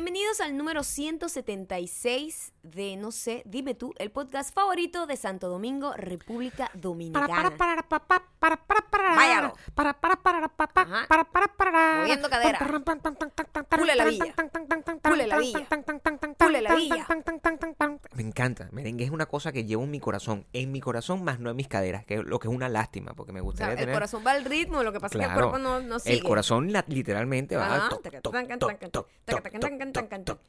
Bienvenidos al número 176 de, no sé, dime tú, el podcast favorito de Santo Domingo, República Dominicana. Váyalo. Ajá. Moviendo cadera. Pule la villa. Pule la villa. Pule la villa. Me encanta. Merengue es una cosa que llevo en mi corazón. En mi corazón, más no en mis caderas, que es lo que es una lástima, porque me O sea, gustaría el tener... corazón va al ritmo, lo que pasa es que el Claro. cuerpo no, no sigue. El corazón la- literalmente va Ajá. toc, toc, toc, toc, toc, toc, toc, taca, toc.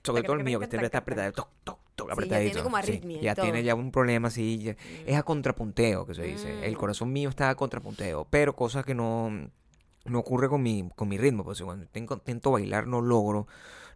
Sobre todo el mío, que siempre está apretado, toc, toc, toc, ya apretadito. tiene como Sí, arritmia y Ya tiene ya un problema así, ya- es a contrapunteo que se dice. El Mm. corazón mío está a contrapunteo, pero cosa que no, no ocurre con mi, con mi ritmo, pues cuando intento bailar no logro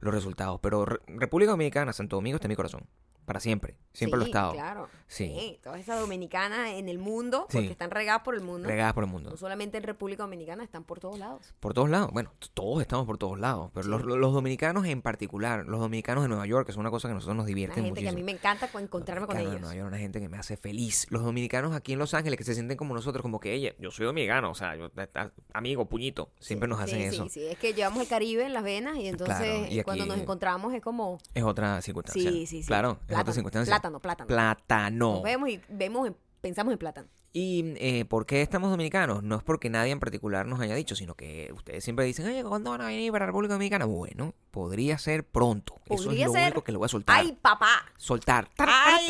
los resultados. Pero Re- República Dominicana, Santo Domingo está en mi corazón, para siempre, siempre lo he Sí, estado. claro. Sí. Todas esas dominicanas en el mundo, Sí. porque están regadas por el mundo. Regadas por el mundo. No solamente en República Dominicana, están por todos lados. Por todos lados. Bueno, todos estamos por todos lados. Pero Sí. los, los dominicanos en particular, los dominicanos de Nueva York, que es una cosa que a nosotros nos divierte gente que a muchísimo. mí me encanta co- encontrarme con de ellos. Nueva York, una gente que me hace feliz. Los dominicanos aquí en Los Ángeles que se sienten como nosotros, como que ella, yo soy dominicano, o sea, yo, ta- amigo, puñito, siempre nos hacen sí, eso. Sí, sí, es que llevamos el Caribe en las venas y entonces Claro, y eh, cuando nos encontramos es como... Es otra circunstancia. Sí, sí, sí. Claro, Plátano. Plátano, plátano. Plátano. Nos vemos y vemos en- pensamos en plátano. ¿Y eh, por qué estamos dominicanos? No es porque nadie en particular nos haya dicho, sino que ustedes siempre dicen, oye, ¿cuándo van a venir para la República Dominicana? Bueno, podría ser pronto. Eso Podría es lo ser. único que le voy a soltar. ¡Ay, papá! Soltar. ¡Ay!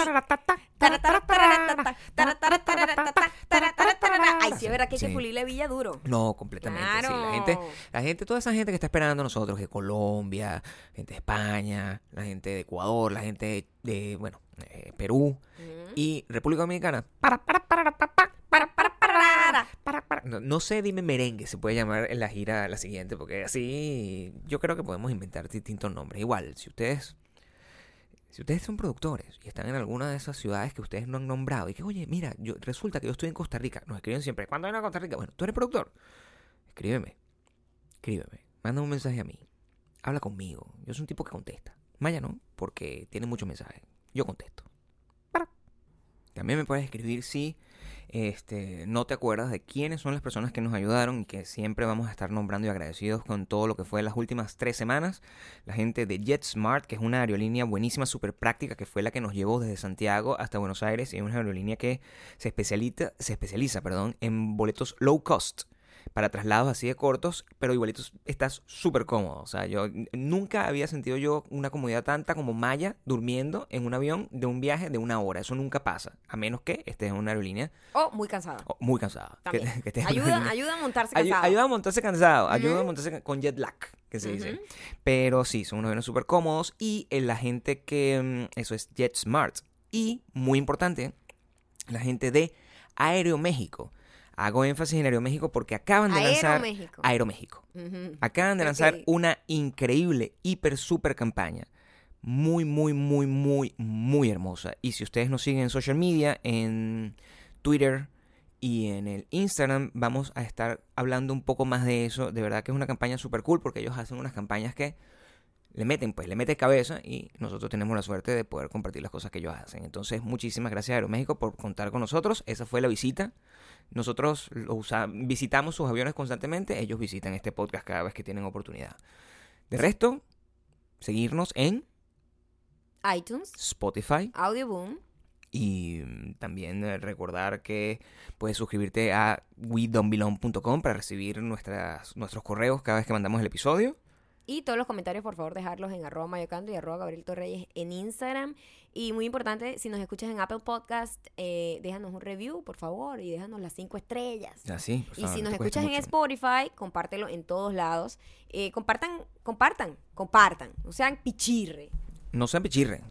Sí, es verdad que hay que Sí. pulirle Villa duro. No, completamente. sí. Claro. La gente, la gente, toda esa gente que está esperando a nosotros, de Colombia, gente de España, la gente de Ecuador, la gente de, de, bueno, eh, Perú Mm. y República Dominicana. Para, para, para, para. No, no sé, dime merengue, se puede llamar en la gira la siguiente, porque así yo creo que podemos inventar distintos nombres. Igual, si ustedes, si ustedes son productores y están en alguna de esas ciudades que ustedes no han nombrado y que, oye, mira, yo, resulta que yo estoy en Costa Rica, nos escriben siempre, ¿cuándo van a Costa Rica? Bueno, tú eres productor, escríbeme, escríbeme, manda un mensaje a mí, habla conmigo, yo soy un tipo que contesta. Maya no, porque tiene muchos mensajes, yo contesto. También me puedes escribir si este, no te acuerdas de quiénes son las personas que nos ayudaron y que siempre vamos a estar nombrando y agradecidos con todo lo que fue las últimas tres semanas. La gente de JetSmart, que es una aerolínea buenísima, súper práctica, que fue la que nos llevó desde Santiago hasta Buenos Aires y es una aerolínea que se especializa, se especializa perdón, en boletos low cost para traslados así de cortos, pero igualitos estás súper cómodo. O sea, yo nunca había sentido yo una comodidad tanta como Maya durmiendo en un avión de un viaje de una hora. Eso nunca pasa, a menos que estés en una aerolínea Oh, muy cansada. oh, muy cansada. También. que Ayuda, a montarse cansado. ayuda a montarse cansado, ayuda a montarse con jet lag, que se dice. Pero sí, son unos aviones súper cómodos y eh, la gente que, mm, eso es JetSmart. Y, muy importante, la gente de Aeroméxico. Hago énfasis en Aeroméxico porque acaban de lanzar Aeroméxico. Acaban de lanzar una increíble, hiper, super campaña. Muy, muy, muy, muy, muy hermosa. Y si ustedes nos siguen en social media, en Twitter y en el Instagram, vamos a estar hablando un poco más de eso. De verdad que es una campaña super cool porque ellos hacen unas campañas que le meten, pues, le meten cabeza y nosotros tenemos la suerte de poder compartir las cosas que ellos hacen. Entonces, muchísimas gracias a Aeroméxico por contar con nosotros. Esa fue la visita. Nosotros visitamos sus aviones constantemente, ellos visitan este podcast cada vez que tienen oportunidad. De resto, seguirnos en iTunes, Spotify Audioboom, y mm, también eh, recordar que puedes suscribirte a wedonbelong.com para recibir nuestras, nuestros correos cada vez que mandamos el episodio. Y todos los comentarios, por favor, dejarlos en arroba mayocando y arroba Gabriel Torreyes en Instagram. Y muy importante, si nos escuchas en Apple Podcast, eh, déjanos un review, por favor, y déjanos las cinco estrellas. Así, por Y si no nos escuchas en. Spotify, compártelo en todos lados. Eh, compartan, compartan, compartan. No sean pichirre. No sean pichirre.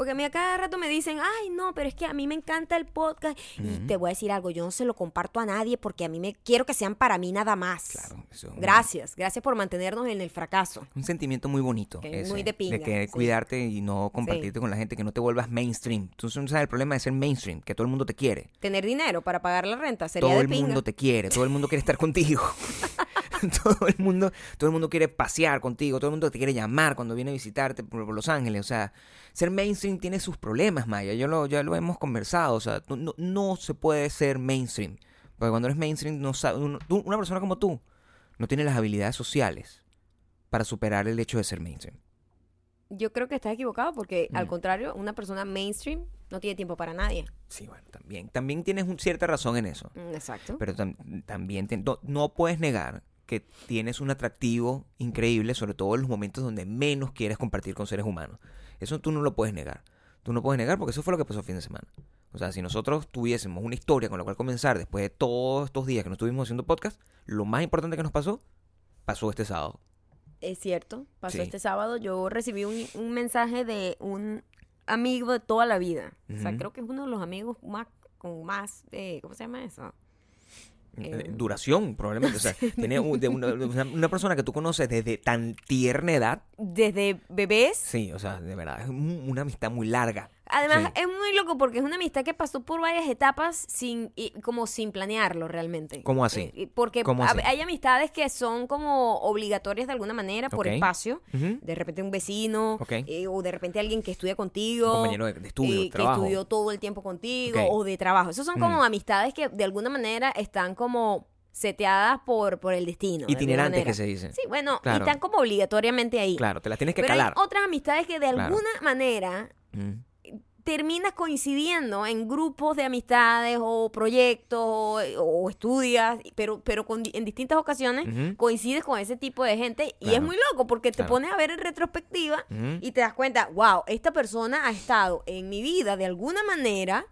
Porque a mí a cada rato me dicen, ay, no, pero es que a mí me encanta el podcast. Y te voy a decir algo, yo no se lo comparto a nadie porque a mí me quiero que sean para mí nada más. Claro, eso es un- Gracias, gracias por mantenernos en el fracaso. Un sentimiento muy bonito. Que ese, muy de pinga, que sí. cuidarte y no compartirte con la gente, que no te vuelvas mainstream. Tú sabes el problema de ser mainstream, que todo el mundo te quiere. Tener dinero para pagar la renta sería todo de el pinga. mundo te quiere, todo el mundo quiere estar contigo. todo el mundo, todo el mundo quiere pasear contigo, todo el mundo te quiere llamar cuando viene a visitarte por, por Los Ángeles. O sea, ser mainstream tiene sus problemas, Maya. Yo lo, ya lo hemos conversado. O sea, no, no se puede ser mainstream. Porque cuando eres mainstream, no sabe, uno- una persona como tú no tiene las habilidades sociales para superar el hecho de ser mainstream. Yo creo que estás equivocado porque, al Mm. contrario, una persona mainstream no tiene tiempo para nadie. Sí, bueno, también. También tienes un- cierta razón en eso. Mm, Exacto. Pero tam- también te- no, no puedes negar que tienes un atractivo increíble, sobre todo en los momentos donde menos quieres compartir con seres humanos. Eso tú no lo puedes negar. Tú no puedes negar porque eso fue lo que pasó el fin de semana. O sea, si nosotros tuviésemos una historia con la cual comenzar después de todos estos días que no estuvimos haciendo podcast, lo más importante que nos pasó, pasó este sábado. Es cierto, pasó Sí. este sábado. Yo recibí un, un mensaje de un amigo de toda la vida. O sea, creo que es uno de los amigos más, con más, eh, ¿cómo se llama eso? Eh, Duración, probablemente. O sea, tiene un- de una, una- una persona que tú conoces desde tan tierna edad. Desde bebés. Sí, o sea, de verdad, es un- una amistad muy larga. Además, Sí. es muy loco porque es una amistad que pasó por varias etapas sin, y como sin planearlo realmente. ¿Cómo así? Y porque ¿Cómo a- así? hay amistades que son como obligatorias de alguna manera por espacio. De repente un vecino, Ok. eh, o de repente alguien que estudia contigo. Un compañero de- de estudio, eh, que estudió todo el tiempo contigo, o de trabajo. Esos son como Ujú. amistades que de alguna manera están como seteadas por, por el destino. Itinerantes que se dice. Sí, bueno, y están como obligatoriamente ahí. Claro, te las tienes que Pero calar. hay otras amistades que de Claro. alguna manera Mm. Terminas coincidiendo en grupos de amistades o proyectos o, o estudias, pero, pero con en distintas ocasiones coincides con ese tipo de gente y es muy loco porque te Claro. pones a ver en retrospectiva y te das cuenta, wow, esta persona ha estado en mi vida de alguna manera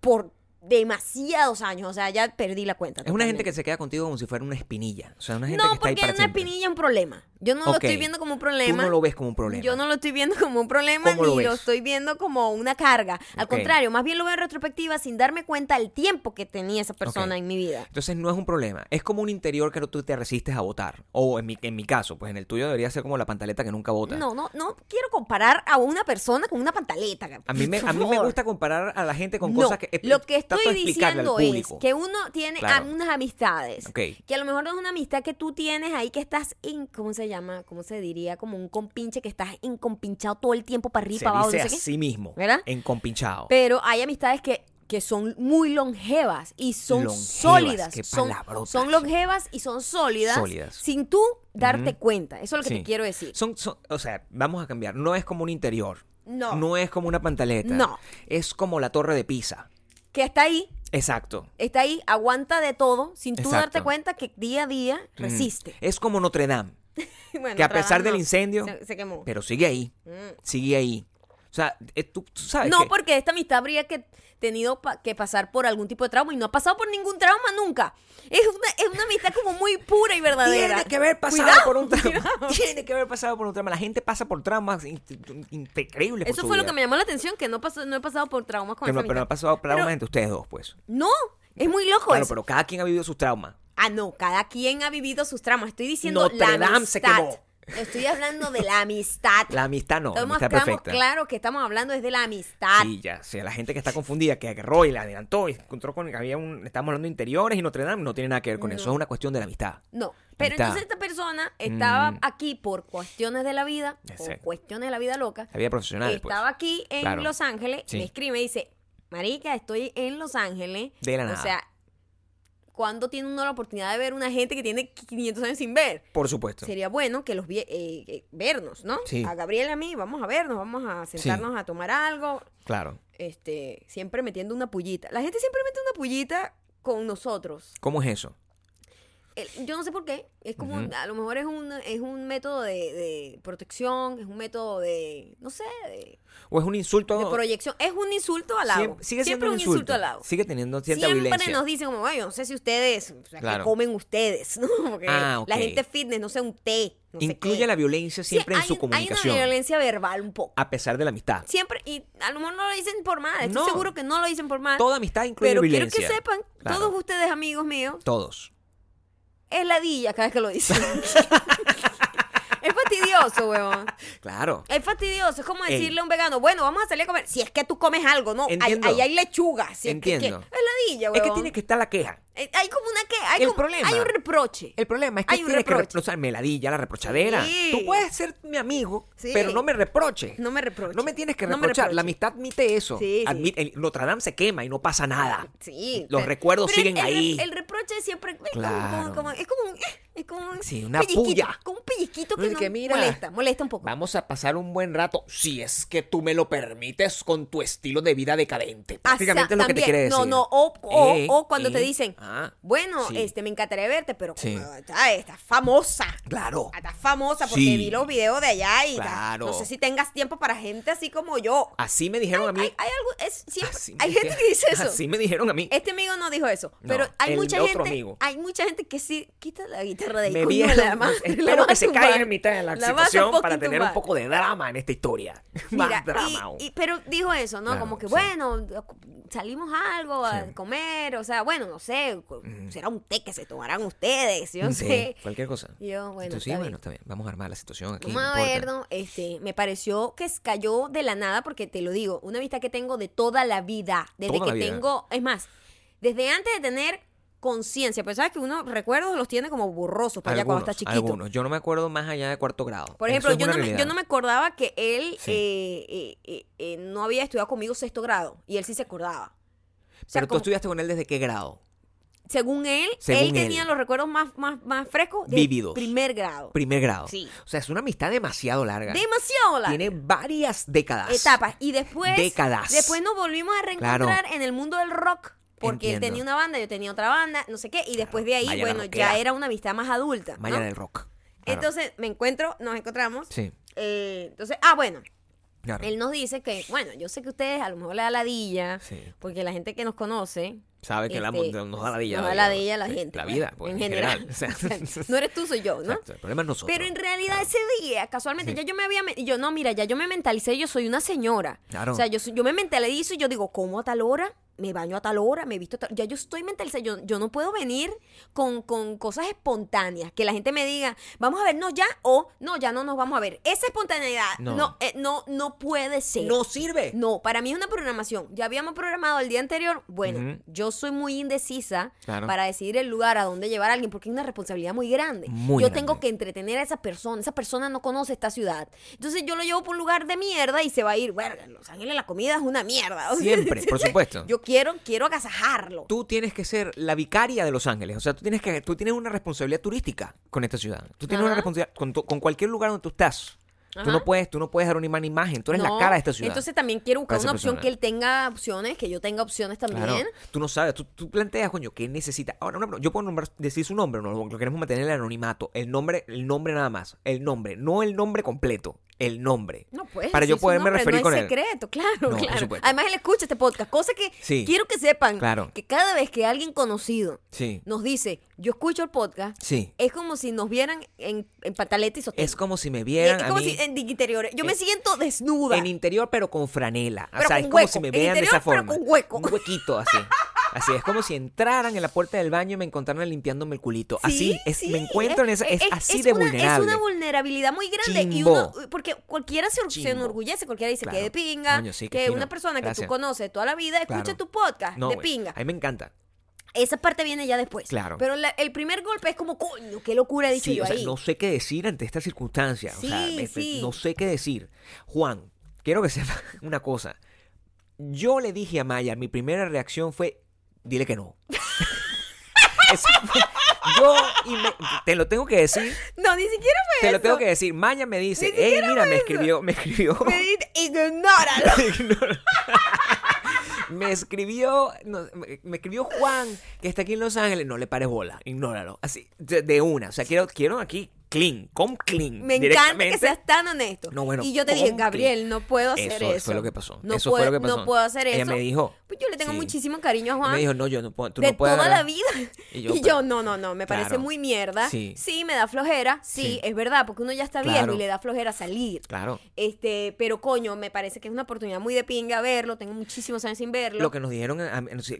por demasiados años, o sea, ya perdí la cuenta. Es una gente que se queda contigo como si fuera una espinilla. O sea, una gente No, que está ahí porque para una siempre. espinilla es un problema. Yo no lo estoy viendo como un Tú problema. no lo ves como un problema. Yo no lo estoy viendo como un problema ¿Cómo lo ni lo, estoy viendo como una carga. Al contrario, más bien lo veo en retrospectiva sin darme cuenta del tiempo que tenía esa persona en mi vida. Entonces no es un problema. Es como un interior que tú te resistes a votar. O en mi, en mi caso, pues en el tuyo debería ser como la pantaleta que nunca vota. No, no, no quiero comparar a una persona con una pantaleta. A mí, me, a mí me gusta comparar a la gente con No, cosas que... eh, lo que estoy diciendo es que uno tiene Claro. unas amistades Ok. que a lo mejor no es una amistad que tú tienes ahí que estás en, ¿cómo se llama? ¿Cómo se diría? Como un compinche que estás encompinchado todo el tiempo para arriba, Se para abajo, dice no sé qué. así mismo. ¿Verdad? Encompinchado. Pero hay amistades que, que son muy longevas y son Longevas, sólidas. qué son, son longevas y son sólidas, Sólidas. sin tú darte cuenta. Eso es lo que Sí. te quiero decir. Son, son- o sea, vamos a cambiar. No es como un interior. No. No es como una pantaleta. No. Es como la torre de Pisa. Que está ahí, Exacto. está ahí, aguanta de todo, sin tú Exacto. darte cuenta que día a día Mm. resiste. Es como Notre Dame. Bueno, que a pesar del no. incendio, Se, se quemó. pero sigue ahí. Mm. Sigue ahí. O sea, eh, tú, tú sabes No, que- porque esta amistad habría que tenido pa- que pasar por algún tipo de trauma y no ha pasado por ningún trauma nunca. Es una, es una amistad como muy pura y verdadera. Tiene que haber pasado Cuidado, por un trauma. cuidado. Tiene que haber pasado por un trauma. La gente pasa por traumas in- in- increíbles. por Eso su fue lo que me llamó la atención, que no, pasó, no he pasado por traumas con Que no, pero no ha pasado por traumas Pero- entre ustedes dos, pues. No, es muy loco Claro, eso. pero cada quien ha vivido sus traumas. Ah, no, cada quien ha vivido sus traumas. Estoy diciendo Notre la Dame se amistad. quemó. Estoy hablando de la amistad. La amistad no, la Estamos- amistad estamos- perfecta. Claro que estamos hablando es de la amistad. Sí, ya. O sea, la gente que está confundida, que agarró y la adelantó y encontró con que había un. Estamos hablando de interiores y Notre Dame no tiene nada que ver con eso. Es una cuestión de la amistad. No, pero Amistad. entonces esta persona estaba Mm. aquí por cuestiones de la vida, por cuestiones de la vida loca. La vida profesional, pues. Estaba aquí en Claro. Los Ángeles, Sí. me escribe y dice, Marica, estoy en Los Ángeles. De la O nada. sea, ¿cuándo tiene uno la oportunidad de ver una gente que tiene 500 años sin ver? Por supuesto. Sería bueno que los vi- eh, eh, vernos, ¿no? Sí. A Gabriel y a mí, vamos a vernos, vamos a sentarnos a tomar algo, Claro. este, siempre metiendo una pullita. La gente siempre mete una pullita con nosotros. ¿Cómo es eso? Yo no sé por qué. Es como, Ujú. a lo mejor es un, es un método de, de protección, es un método de, no sé, de, ¿O es un insulto? de proyección. Es un insulto al lado. Siempre, sigue siendo un insulto. al lado. Sigue teniendo cierta Siempre violencia. nos dicen como, "Ay, yo no sé si ustedes, o sea, Claro. que comen ustedes, ¿no? Porque Ah, la gente fitness, no sé, un té, no Incluye la violencia Sí, siempre en su un- comunicación. Hay una violencia verbal un poco. A pesar de la amistad. Siempre, y a lo mejor no lo dicen por mal, estoy No. seguro que no lo dicen por mal. Toda amistad incluye pero violencia. quiero que sepan, Claro. todos ustedes, amigos míos, Todos. Es ladilla cada vez que lo dicen. es fastidioso, weón. Claro. Es fastidioso. Es como Ey. decirle a un vegano, bueno, vamos a salir a comer. Si es que tú comes algo, ¿no? Ahí, Entiendo. ahí hay lechuga. Si es que- Entiendo. que- es ladilla, weón. Es que tiene que estar la queja. Eh, Hay como una que. Hay, El como- problema- hay un reproche. El problema es que Hay tienes que reprochar meladilla, la reprochadera. Sí. Tú puedes ser mi amigo, Sí. pero no me reproches. No me reproche. No me tienes que reprochar. la amistad admite eso. Sí. Admite- el Notre Dame se quema y no pasa nada. Sí. Los pero- recuerdos pero siguen el, ahí. El reproche siempre. es como- Claro. como- como- es como un. Es como un Sí, una puya. Como un pellizquito que, Oye, no que mira, molesta, molesta un poco. Vamos a pasar un buen rato, si es que tú me lo permites, con tu estilo de vida decadente. Prácticamente Asa- es lo que te quiere decir. No, no, o, o, Eh, o cuando te eh, dicen, ah, bueno, sí. este, me encantaría verte, pero Sí. como, ah, estás famosa. Claro. Estás famosa porque Sí. vi los videos de allá y no sé si tengas tiempo para gente así como yo. Así me dijeron a mí. Hay, hay algo, es, siempre- me hay gente que dice eso. Así me dijeron a mí. Este amigo no dijo eso, pero hay mucha gente, amigo. hay mucha gente que sí quita la guitarra de me coño, vieron. la la espero vas que se caiga en mitad de la, La situación para tener un poco de drama en esta historia. Mira, Más drama. y- y- pero dijo eso, ¿no? Claro, Como que, bueno, salimos algo a comer, o sea, bueno, no sé, será un té que se tomarán ustedes, yo no Sí, sé. cualquier cosa. Yo, bueno, Entonces, sí, bueno, bien. está bien. Vamos a armar la situación aquí. Vamos no a ver, ¿no? Este, me pareció que cayó de la nada porque te lo digo, una vista que tengo de toda la vida, desde Toda que vida. tengo, es más, desde antes de tener conciencia, pero sabes que uno recuerdos los tiene como borrosos para allá cuando está chiquito. Algunos. Yo no me acuerdo más allá de cuarto grado. Por ejemplo, es yo no, me, yo no me acordaba que él Sí. eh, eh, eh, no había estudiado conmigo sexto grado y él sí se acordaba. O sea, Pero tú estudiaste con él desde qué grado? Según él, Según él tenía él. los recuerdos más, más, más frescos de Vívidos. primer grado. Primer grado. Sí. O sea, es una amistad demasiado larga. Demasiado largo. Tiene varias décadas. etapas. Y después, Décadas. después nos volvimos a reencontrar en el mundo del rock. Porque él tenía una banda, yo tenía otra banda, no sé qué. Y después de ahí, bueno, rockera. ya era una amistad más adulta. ¿no? Maya del rock. Claro. Entonces me encuentro, nos encontramos. Sí, eh, entonces, ah, bueno, claro. él nos dice que, bueno, yo sé que ustedes a lo mejor le da ladilla, Sí. porque la gente que nos conoce. Sabe que la- este, nos da la vida. Nos la da vida. ladilla la Sí, gente. La pues, vida, pues, en general. O sea, no eres tú, soy yo, ¿no? exacto, el problema es nosotros. Pero en realidad ese día, casualmente, Sí. ya yo me había... y yo, no, mira, ya yo me mentalicé, yo soy una señora. Claro. O sea, yo, yo me mentalizo y yo digo, ¿cómo a tal hora? Me baño a tal hora, me visto a tal... Ya yo estoy mentalizada, yo, yo no puedo venir con, con cosas espontáneas. Que la gente me diga, vamos a vernos ya o no, ya no nos vamos a ver. Esa espontaneidad no, No. eh, no, no puede ser. No sirve. No, para mí es una programación. Ya habíamos programado el día anterior. Bueno, yo soy muy indecisa Claro. para decidir el lugar a dónde llevar a alguien porque es una responsabilidad muy grande. Muy yo grande. tengo que entretener a esa persona. Esa persona no conoce esta ciudad. Entonces yo lo llevo por un lugar de mierda y se va a ir. Bueno, en Los Ángeles la comida es una mierda. Siempre, por supuesto. Yo quiero, quiero agasajarlo. Tú tienes que ser la vicaria de Los Ángeles. O sea, tú tienes que, tú tienes una responsabilidad turística con esta ciudad. Tú tienes una responsabilidad con, tu- con cualquier lugar donde tú estás. Tú no puedes, tú no puedes dar una ima- imagen. Tú eres No, la cara de esta ciudad. Entonces también quiero buscar una opción persona. que él tenga opciones, que yo tenga opciones también. Claro. Tú no sabes, tú, tú planteas, coño, ¿qué necesita? Ahora, pro- yo puedo nombrar- decir su nombre, no, lo queremos mantener en el anonimato. El nombre, el nombre nada más. El nombre, no el nombre completo. El nombre. No puedes Para yo poderme nombre, referir no con es él. secreto, claro, No, claro. Además él escucha este podcast, cosa que Sí. quiero que sepan Claro. que cada vez que alguien conocido Sí. nos dice, yo escucho el podcast, Sí. es como si nos vieran en, en pantaleta y sostén. Es como si me vieran es a como mí si en interiores. Yo me en- siento desnuda. en interior, pero con franela. Pero o sea, con es como hueco. si me En vean de interior, esa pero forma. con hueco. Un huequito así. Así es como si entraran en la puerta del baño y me encontraran limpiándome el culito. así Sí, es, sí, me encuentro en esa, es, así de una, vulnerable. Es una vulnerabilidad muy grande. Y uno, porque cualquiera se, se enorgullece, cualquiera dice Claro. que de pinga, Coño, sí, qué que fino. una persona que tú conoces toda la vida escucha Claro. tu podcast No, de pinga. A mí me encanta. Esa parte viene ya después. Claro. Pero la- el primer golpe es como, coño, qué locura he dicho Sí, yo o sea, ahí. no sé qué decir ante esta circunstancia. o sea, Sí, me- me- sí. no sé qué decir. Juan, quiero que sepa una cosa. Yo le dije a Maya, mi primera reacción fue, dile que no. Eso fue- yo, y me- te lo tengo que decir, No, ni siquiera fue te lo eso. tengo que decir. Maya me dice, Ni hey, siquiera mira, fue me eso. escribió, me escribió. Me dice, ignóralo. me escribió, no, me, me escribió Juan, que está aquí en Los Ángeles. No le pares bola, ignóralo. Así, de, de una. O sea, quiero, quiero aquí clean, come clean. Me encanta que seas tan honesto. No, bueno, y yo te dije. Gabriel, no puedo hacer eso. Eso fue lo que pasó. No eso puedo, fue lo que pasó. No puedo hacer Ella eso. me dijo. Pues yo le tengo sí. muchísimo cariño a Juan. me dijo, no, yo no puedo, tú de no puedes toda la vida. Y Y yo, no, no, no, me parece muy mierda. Sí. Sí. me da flojera. Sí, Sí. es verdad, porque uno ya está Claro. viejo y le da flojera salir. Claro. Este, pero coño, me parece que es una oportunidad muy de pinga verlo. Tengo muchísimos años sin verlo. Lo que nos dijeron,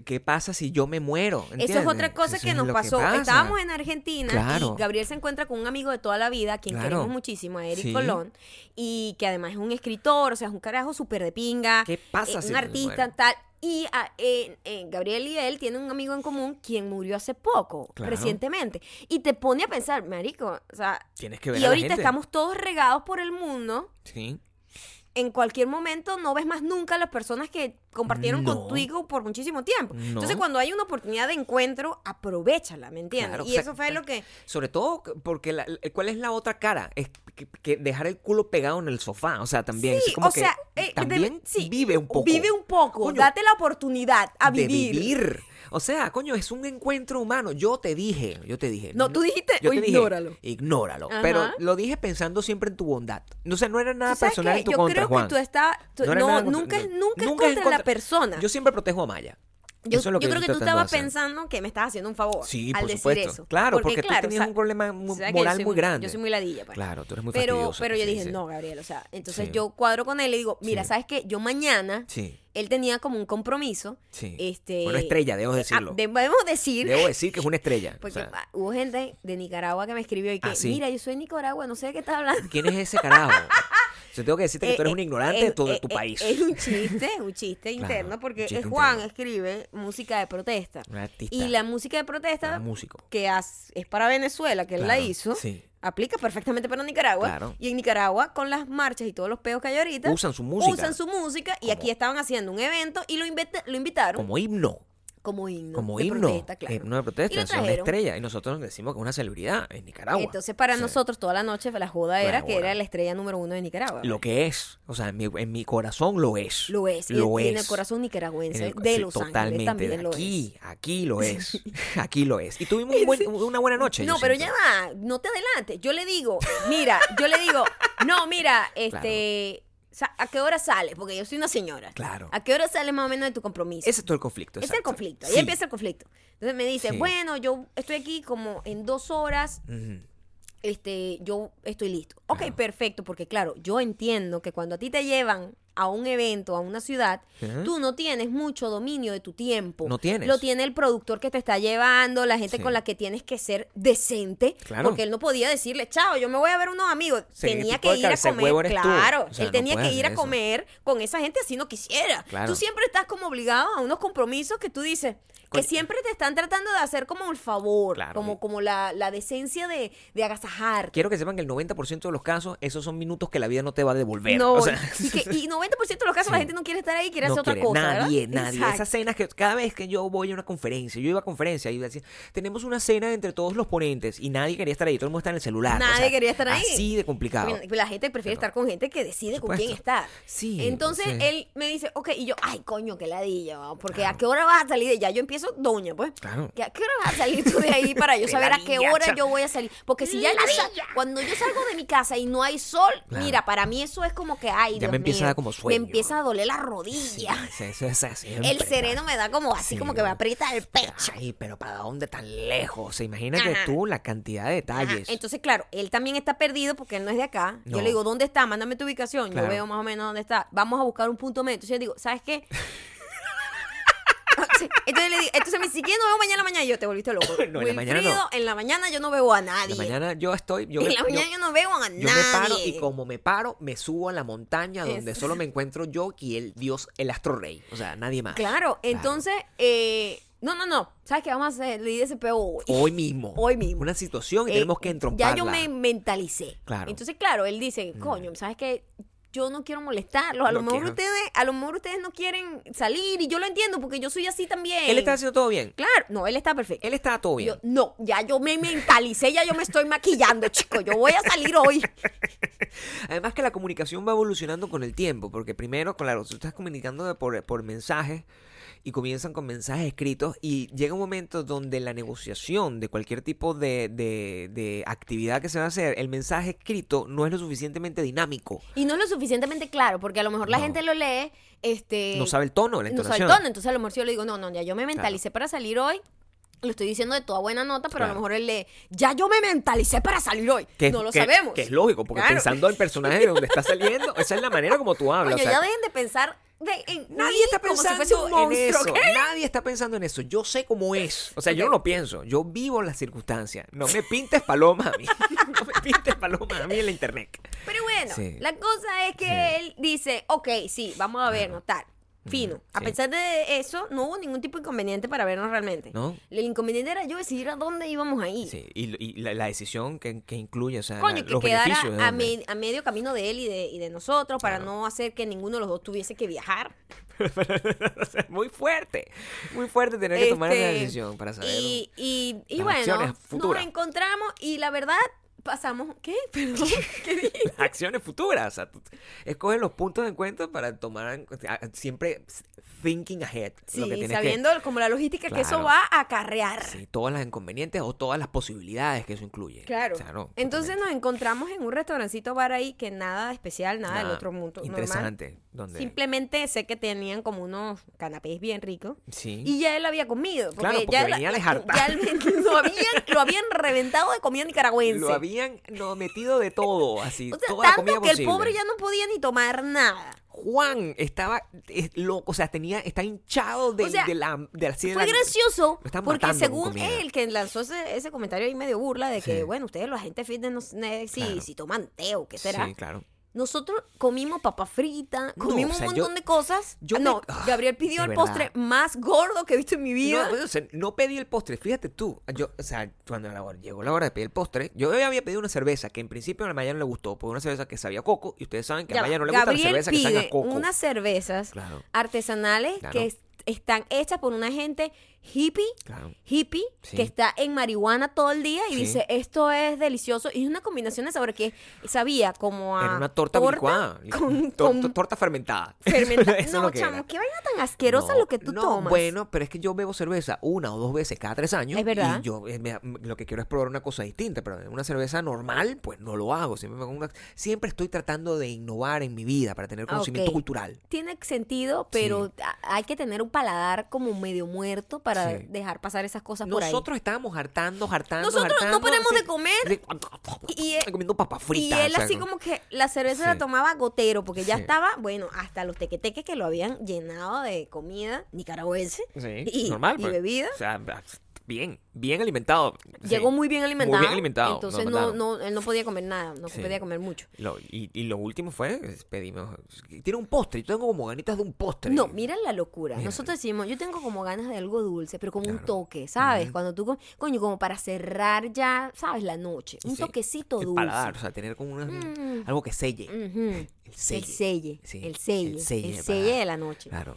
¿qué pasa si yo me muero? Eso es otra cosa Eso que nos pasó. Estábamos en Argentina Claro. y Gabriel se encuentra con un amigo de toda la vida, a quien Claro. queremos muchísimo, a Eric Sí. Colón, y que además es un escritor, o sea, es un carajo súper de pinga. ¿Qué pasa eh, si Un artista, muero? tal. Y ah, eh, eh, Gabriel y él tienen un amigo en común quien murió hace poco, Claro. recientemente. Y te pone a pensar, marico, o sea, Tienes que ver y a la ahorita gente. estamos todos regados por el mundo Sí. En cualquier momento no ves más nunca a las personas que compartieron No. contigo por muchísimo tiempo. No. Entonces, cuando hay una oportunidad de encuentro, aprovechala, ¿me entiendes? Claro, y o sea, eso fue lo que... Sobre todo porque la- ¿cuál es la otra cara? Es que, que dejar el culo pegado en el sofá. O sea, también. Sí, como o que sea, eh, de- también sí, vive un poco. Vive un poco, Coño, date la oportunidad a de vivir. O sea, coño, es un encuentro humano. Yo te dije, yo te dije. No, tú dijiste, yo o dije, ignóralo. ignóralo. Ajá. Pero lo dije pensando siempre en tu bondad. No sé, no era nada ¿Tú sabes personal en tu Yo contra, creo Juan. que tú estás... tú- no, contra- nunca, nunca, nunca es contra la persona. Yo siempre protejo a Maya. Yo, Eso es lo yo que creo que tú estabas pensando que me estás haciendo un favor Sí, al por decir supuesto. eso. Claro, porque, tú claro, tenías sa- un problema que moral muy grande. Yo soy muy ladilla, pues. Claro, tú eres muy pero, pero yo sí, dije, sí. no, Gabriel, o sea, entonces Sí. yo cuadro con él y digo, mira. ¿sabes qué? Yo mañana, él tenía como un compromiso. sí. Este, Una estrella, debo ah, decirlo. debemos decir. Debo decir que es una estrella. o Porque sea, ah, hubo gente de Nicaragua que me escribió y que, Ah, sí. mira, yo soy de Nicaragua, no sé de qué estás hablando. ¿Quién es ese carajo? Yo tengo que decirte que tú eres Eh, un eh, ignorante eh, de todo eh, tu eh, país. Es un chiste, un chiste Claro, interno, porque chiste Juan interno. escribe música de protesta. Un artista. Y la música de protesta, músico. que es para Venezuela, que él la hizo, sí. aplica perfectamente para Nicaragua. Claro. Y en Nicaragua, con las marchas y todos los peos que hay ahorita, Usan su música. usan su música y Como- aquí estaban haciendo un evento y lo, invita- lo invitaron como, Como himno. himno. Como de himno. protesta, claro. Himno de protesta. Y es una estrella. Y nosotros decimos que es una celebridad en Nicaragua. Entonces, para O sea, nosotros, toda la noche, la joda era La que era la estrella número uno de Nicaragua. Lo que es. O sea, en mi, en mi corazón lo es. Lo es. y- Lo y es. en el corazón nicaragüense el- de sí, Los Ángeles también lo es. aquí, aquí lo es. Aquí lo es. Y tuvimos un buen- una buena noche. No, pero siento. ya va, no te adelantes. Yo le digo, mira, yo le digo, no, mira, este, ¿a qué hora sales? Porque yo soy una señora. Claro. ¿A qué hora sales más o menos de tu compromiso? Ese es todo el conflicto. Ese es el exacto. conflicto. Ahí Sí. empieza el conflicto. Entonces me dice, Sí. bueno, yo estoy aquí como en dos horas, este, yo estoy listo. Ok, Claro. perfecto, porque claro, yo entiendo que cuando a ti te llevan a un evento, a una ciudad, tú no tienes mucho dominio de tu tiempo. No tienes. Lo tiene el productor que te está llevando, la gente Sí. con la que tienes que ser decente. Claro. Porque él no podía decirle, chao, yo me voy a ver unos amigos. Sí, tenía que ir a comer. Claro, O sea, él no tenía que ir a comer con esa gente así no quisiera. Claro. Tú siempre estás como obligado a unos compromisos que tú dices. Que siempre te están tratando de hacer como el favor, Claro. como, como la, la decencia de, de agasajar. Quiero que sepan que el 90% de los casos, esos son minutos que la vida no te va a devolver. No, O sea, y, que, y 90% de los casos la gente no quiere estar ahí, quiere no hacer otra cosa. ¿verdad? nadie, nadie. Exacto. Esas cenas que cada vez que yo voy a una conferencia, yo iba a conferencia y decía, tenemos una cena entre todos los ponentes y nadie quería estar ahí, todo el mundo está en el celular. o Nadie sea, quería estar ahí. Así de complicado. La gente prefiere Pero- estar con gente que decide con quién estar. Sí, Entonces sí. él me dice, ok, y yo, ay, coño, qué ladilla, porque ¿a qué hora vas a salir de allá? Yo empiezo doña, pues. Claro. ¿Que ¿A qué hora vas a salir tú de ahí para yo saber a qué hora yo voy a salir? Porque si ya yo cuando yo salgo de mi casa y no hay sol, Claro. mira, para mí eso es como que, ay, Ya Dios me empieza mío, a dar como Me sueño. empieza a doler la rodilla. sí, eso es así, El sereno me da como así, Sí. como que me aprieta el pecho. Ay, pero ¿para dónde tan lejos? Se imagina que tú la cantidad de Ajá, detalles. Entonces, claro, él también está perdido porque él no es de acá. Yo le digo, ¿dónde está? Mándame tu ubicación. Claro. Yo veo más o menos dónde está. Vamos a buscar un punto medio. Entonces yo digo, ¿sabes qué? Entonces le digo, entonces me dice, nos vemos mañana en mañana. Y yo te volviste loco. No, en la mañana no. En la mañana yo no veo a En nadie. la mañana yo estoy. Yo en me, la mañana yo, no veo a nadie. yo me paro y como me paro, me subo a la montaña donde solo me encuentro yo y el dios, el astro rey. O sea, nadie más. Claro, entonces, eh, no, no, no. ¿Sabes qué? Vamos a hacer, le di ese peo hoy. Hoy mismo. Hoy mismo. Una situación y Eh, tenemos que entromparla. Ya yo me mentalicé. Claro. Mm. Entonces, claro, él dice, coño, ¿sabes qué? Yo no quiero molestarlos. A lo mejor quiero. ustedes, a lo mejor ustedes no quieren salir y yo lo entiendo porque yo soy así también. Él está haciendo todo bien. Claro, no, él está perfecto. Él está todo bien. Yo, no, ya yo me mentalicé, ya yo me estoy maquillando, chico. Yo voy a salir hoy. Además que la comunicación va evolucionando con el tiempo, porque primero, claro, tú estás comunicando por, por mensajes y comienzan con mensajes escritos y llega un momento donde la negociación de cualquier tipo de, de- de actividad que se va a hacer, el mensaje escrito no es lo suficientemente dinámico. Y no es lo suficientemente claro, porque a lo mejor la No. gente lo lee, este... No sabe el tono, la no sabe entonación. el tono. Entonces a lo mejor si yo le digo, no, no, ya yo me mentalicé para salir hoy. Lo estoy diciendo de toda buena nota, pero a Claro. lo mejor él lee, ya yo me mentalicé para salir hoy. Que- no lo que- sabemos. Que es lógico, porque Claro. pensando al personaje de donde está saliendo, esa es la manera como tú hablas. Coño, o sea, ya dejen de pensar de- en Nadie mí está si pensando en eso. Nadie está pensando en eso. Yo sé cómo es. O sea, yo no lo pienso. Yo vivo las circunstancias. No me pintes palomas a mí. no me pintes palomas a mí en la internet. Pero bueno, Sí. la cosa es que Sí. él dice, ok, sí, vamos a ver, no tal. Fino. A pesar de eso, no hubo ningún tipo de inconveniente para vernos realmente. ¿No? El inconveniente era yo decidir a dónde íbamos a ir. Sí, y, y la, la decisión que, que incluye, o sea, Coño, la- que los quedara beneficios. a, dónde. me- a medio camino de él y de, y de nosotros para Claro. no hacer que ninguno de los dos tuviese que viajar. Muy fuerte, muy fuerte tener que tomar Este, una decisión para saber. Y, y, y bueno, nos encontramos y la verdad pasamos... ¿Qué? Perdón, ¿qué dije? acciones futuras. O sea, tú escoges los puntos de encuentro para tomar siempre thinking ahead. lo que Sí, tienes que- sabiendo como la logística que eso va a acarrear. sí, todas las inconvenientes o todas las posibilidades que eso incluye. Claro. O sea, no, Entonces nos encontramos en un restaurancito bar ahí que nada especial, nada, del otro mundo. normal. Donde, Simplemente sé que tenían como unos canapés bien ricos. sí. Y ya él había comido. Porque Claro, porque ya venía hartar. ya él- lo, habían, lo habían reventado de comida nicaragüense. Lo habían no, metido de todo, así, o sea, toda la tanto comida que el pobre ya no podía ni tomar nada. Juan estaba loco, o sea, tenía, está hinchado de, O sea, de la, de Fue la- gracioso porque según él, que lanzó ese, ese comentario ahí medio burla de que, Sí. bueno, ustedes los agentes fitness, no si, Claro. si toman té o qué será. Sí, claro. Nosotros comimos papa frita, No, comimos o sea, un yo- montón de cosas. yo Ah, me- no, ah, Gabriel pidió el verdad. postre más gordo que he visto en mi vida. No, o sea, no pedí el postre, fíjate tú. Yo, o sea, cuando la hora- llegó la hora de pedir el postre, yo había pedido una cerveza que en principio a Maya no le gustó, porque una cerveza que sabía a coco, y ustedes saben que Ya a Maya no le gusta la Gabriel cerveza que sabe a coco. unas cervezas Claro, artesanales Claro. que es- están hechas por una gente hippie, claro. hippie, Sí. que está en marihuana todo el día y Sí. dice, esto es delicioso. Y es una combinación de sabor que sabía como a Era una torta, licuada, con- con torta fermentada. fermenta- Eso es No, lo que era. chamo, qué vaina tan asquerosa No, lo que tú no, tomas. Bueno, pero es que yo bebo cerveza una o dos veces cada tres años. Es verdad. Y yo eh, me- lo que quiero es probar una cosa distinta, pero una cerveza normal, pues no lo hago. Siempre, una- siempre estoy tratando de innovar en mi vida para tener conocimiento Ok. cultural. Tiene sentido, pero hay que tener un paladar como medio muerto para Sí. dejar pasar esas cosas por ahí. Nosotros estábamos hartando, hartando, Nosotros no paramos de comer. de- Y él- comiendo papas fritas. y él o sea, así como que la cerveza la tomaba gotero, porque ya estaba, bueno, hasta los tequeteques que lo habían llenado de comida nicaragüense Sí, y, normal. y pues. bebida. O sea, bien, bien alimentado. sí. Llegó muy bien alimentado. Muy bien alimentado. Entonces no, no, él no podía comer nada, no Sí. podía comer mucho. Lo- y, y lo último fue, pedimos, tiene un postre, yo tengo como ganitas de un postre. No, mira la locura. Mira. Nosotros decimos, yo tengo como ganas de algo dulce, pero como un toque, ¿sabes? Cuando tú, co- coño, como para cerrar ya, ¿sabes? La noche. Un Sí, toquecito el dulce. paladar, o sea, tener como una, Mm. algo que selle. El selle. El selle, el selle, el selle el selle de la noche. Claro.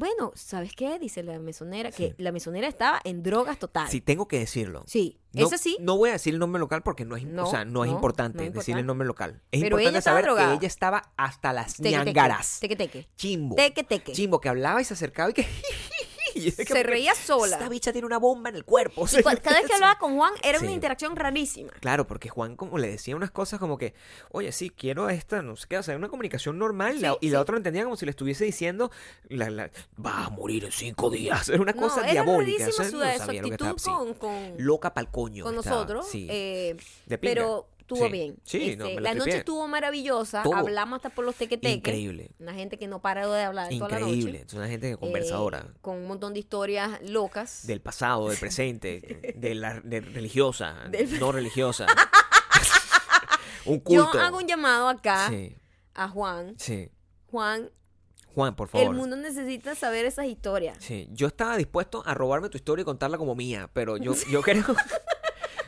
Bueno, ¿sabes qué? Dice la mesonera, Sí. que la mesonera estaba en drogas total. Sí, tengo que decirlo. Sí, No, ese sí. No voy a decir el nombre local porque no es, No, o sea, no es importante es decir el nombre local. Es Pero ella importante estaba saber drogada. que ella estaba hasta las ñangaras. Teque, teque. Chimbo. Teque, teque. Chimbo que hablaba y se acercaba y que... y Se reía sola. Esta bicha tiene una bomba en el cuerpo. Y cada vez que hablaba con Juan era una interacción rarísima. Claro, porque Juan como le decía unas cosas como que, oye, sí, quiero esta, no sé qué, o sea, una comunicación normal y la, Sí, otra lo entendía como si le estuviese diciendo, la, la, vas a morir en cinco días. Era una No, cosa era diabólica. rarísima o sea, su, no su sabía lo que actitud estaba- con, con, Loca pa'l coño. con estaba, nosotros. sí. eh, De pinga. pero estuvo Sí. bien. Sí, Este, no, me la la noche estuvo maravillosa. Todo. Hablamos hasta por los tequeteques. Increíble. Una gente que no para de hablar toda la Increíble. noche. Es una gente conversadora. Eh, con un montón de historias locas. Del pasado, del presente, de la de religiosa, Del- no religiosa. un Yo culto. hago un llamado acá Sí, a Juan. sí. Juan, Juan, por favor. el mundo necesita saber esas historias. Sí, yo estaba dispuesto a robarme tu historia y contarla como mía, pero yo, yo creo,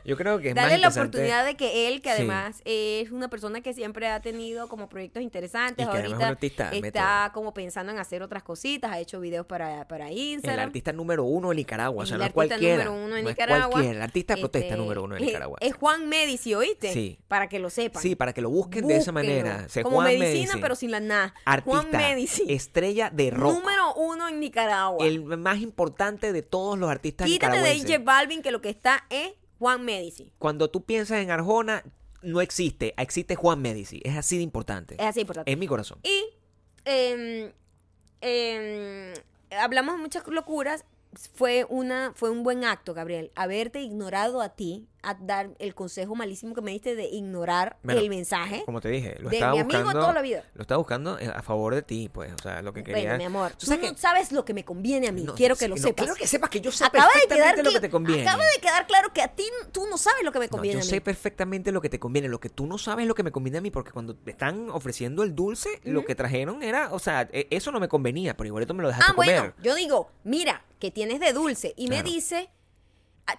yo creo que es más Dale la oportunidad de que él, que Sí. además es una persona que siempre ha tenido como proyectos interesantes, Y que además es un ahorita artista está como pensando en hacer otras cositas, ha hecho videos para, para el Instagram. artista número uno de Nicaragua, o sea, El no artista cualquiera. número uno de no es Nicaragua. cualquiera, el artista de protesta Este, número uno de eh, Nicaragua. Es Juan Medici, ¿oíste? Sí. Para que lo sepan. Sí, para que lo busquen de esa manera. Como Juan medicina, Medici, pero sin la nada. artista, Juan Medici. estrella de rock, Número uno en Nicaragua. el más importante de todos los artistas Quítate de. J Balvin, que lo que está es Juan Medici. Cuando tú piensas en Arjona, no existe, existe Juan Medici. Es así de importante. Es así importante. En mi corazón. Y em, em, hablamos de muchas locuras. Fue, una, fue un buen acto, Gabriel. Haberte ignorado a ti, a dar el consejo malísimo que me diste de ignorar Bueno, el mensaje. Como te dije, lo De estaba mi amigo buscando. toda la vida. Lo estaba buscando a favor de ti, pues. O sea, lo que quería. Bueno, mi amor, ¿Tú no sabes lo que me conviene a mí. No, quiero sí, que lo no, sepas. Quiero que sepas que yo sé acaba de perfectamente quedar lo que te conviene. Acaba de quedar claro que a ti tú no sabes lo que me No, conviene yo a mí. sé perfectamente lo que te conviene. Lo que tú no sabes es lo que me conviene a mí, porque cuando te están ofreciendo el dulce, lo que trajeron era, o sea, e- eso no me convenía, pero igualito me lo dejaste Ah, comer. bueno, yo digo, mira, que tienes de dulce. Y me dice,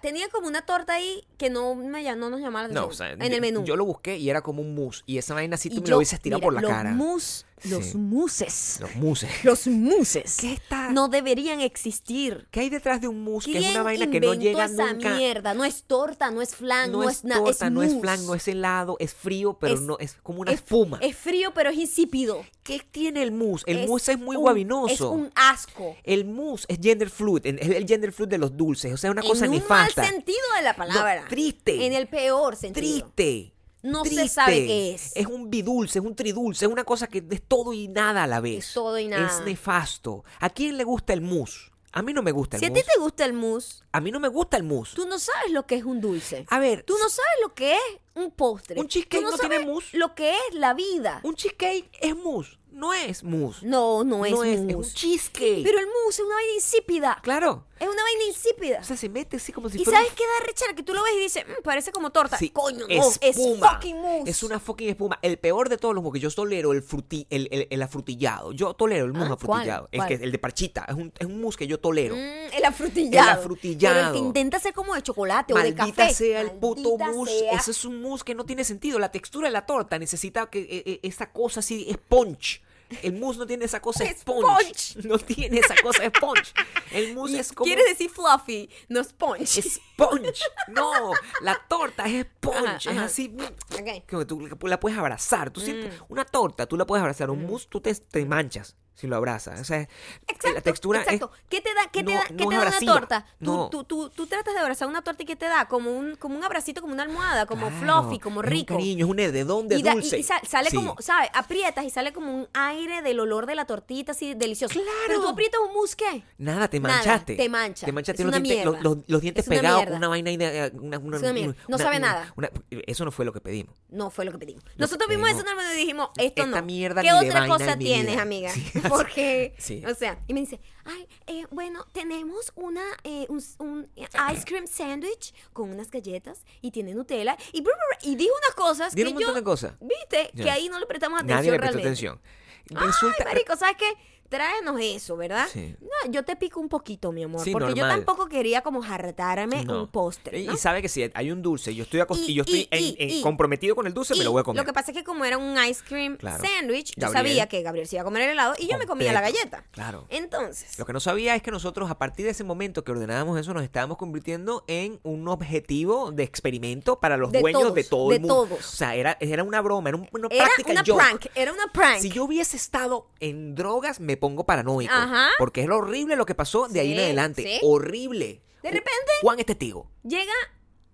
tenía como una torta ahí que no, me, no nos llamaba la No, atención. o sea, en yo, el menú. yo lo busqué y era como un mousse. Y esa vaina así Y tú me yo, lo hubieses tirado mira, por la los cara. Mus, los Sí. muses. Los mousses. Los muses. ¿Qué está? No deberían existir. ¿Qué hay detrás de un mousse? Que es ¿Quién una vaina que no llega esa nunca. mierda? No es torta, no es flan, no, No es es nada. torta, no es flan, no es helado, es frío, pero Es- no es como una Es- espuma. Es frío, pero es insípido. ¿Qué tiene el mousse? El Es mousse es muy un- guabinoso. Es un asco. El mousse es gender fluid, es el gender fluid de los dulces, o sea, una cosa en un nefasta. mal sentido de la palabra. triste. En el peor sentido. Triste. No se sabe qué es. Es un bidulce, es un tridulce, es una cosa que es todo y nada a la vez. Es todo y nada. Es nefasto. ¿A quién le gusta el mousse? A mí no me gusta el Si a ti mousse. te gusta el mousse, A mí no me gusta el mousse. tú no sabes lo que es un dulce. A ver, Tú no sabes lo que es un postre. Un cheesecake Tú no tiene mousse. Lo que es la vida. un cheesecake es mousse, no es mousse. No, no es no es, es un mousse. cheesecake. Pero el mousse es una vaina insípida. claro. Es una vaina insípida. O sea, se mete así como si ¿Y fuera sabes un- qué da rechera? Que tú lo ves y dices, "Mm, parece como torta. Sí, Coño, no, es fucking mousse. Es una fucking espuma. El peor de todos los que yo tolero el, fruti, el, el, el afrutillado. Yo tolero el mousse Ah, afrutillado. El, ¿Cuál? que, el de parchita. Es un, es un mousse que yo tolero. Mm, el afrutillado. El afrutillado. Pero el que intenta ser como de chocolate o de café. sea el puto Maldita mousse. sea. Ese es un mousse que no tiene sentido. La textura de la torta necesita que eh, eh, esa cosa así, sponge. El mousse no tiene esa cosa sponge. Sponge. No tiene esa cosa sponge. El mousse es como Quieres decir fluffy, no sponge. sponge. No, la torta es sponge. Ajá, es ajá. así. Ok. Que tú la puedes abrazar. Tú sientes- Mm. una torta, tú la puedes abrazar. Un mousse, tú te, te manchas si lo abrazas. O sea, Exacto, la textura exacto. es. ¿Qué te da, qué te no- da, qué te da una torta? Tú, No. tú, tú, tú tratas de abrazar una torta y ¿qué te da? Como un, como un abracito, como una almohada, como Claro, fluffy, como es un rico. cariño, es un edredón de y, da- dulce. y sal- sale Sí. como, ¿sabes? Aprietas y sale como un aire del olor de la tortita así delicioso. Claro. Pero tú aprietas un mousse, ¿qué? Nada, te Nada, manchaste. te mancha. Te manchaste Es los una dientes, los, mierda. los- los dientes Es una pegados mierda. con una vaina de. eh, Una, una- Es una mierda. No una- sabe una- nada. una- eso no fue lo que pedimos. No fue lo que pedimos. Nosotros vimos eso y dijimos, esto no. ¿Qué otra cosa tienes, amiga? Porque, Sí. o sea, y me dice, ay, eh, bueno, tenemos una, eh, un, un ice cream sandwich con unas galletas y tiene Nutella y, bru, y dijo unas cosas Dieron que un yo, montón de cosas. viste, que ahí no le prestamos atención Nadie le prestó realmente. atención. Ay, Resulta. marico, ¿sabes qué? Tráenos eso, ¿verdad? Sí. No, yo te pico un poquito, mi amor, Sí, porque yo tampoco quería como jartarme No. un postre, Y- ¿no? Y sabe que si hay un dulce y yo estoy, Y- y yo estoy en- en- comprometido con el dulce, me lo voy a comer. Lo que pasa es que como era un ice cream Claro. sandwich, yo sabía que Gabriel se iba a comer el helado y yo me comía la galleta. Claro. Entonces, Lo que no sabía es que nosotros, a partir de ese momento que ordenábamos eso, nos estábamos convirtiendo en un objetivo de experimento para los De dueños todos, de todo de el mundo. todos. O sea, era, era una broma, era un- una era práctica una joke. prank, era una prank. Si yo hubiese estado en drogas, me pongo paranoico. Ajá. Porque es horrible lo que pasó de ahí en adelante. sí. Horrible. De repente- Juan es testigo. Llega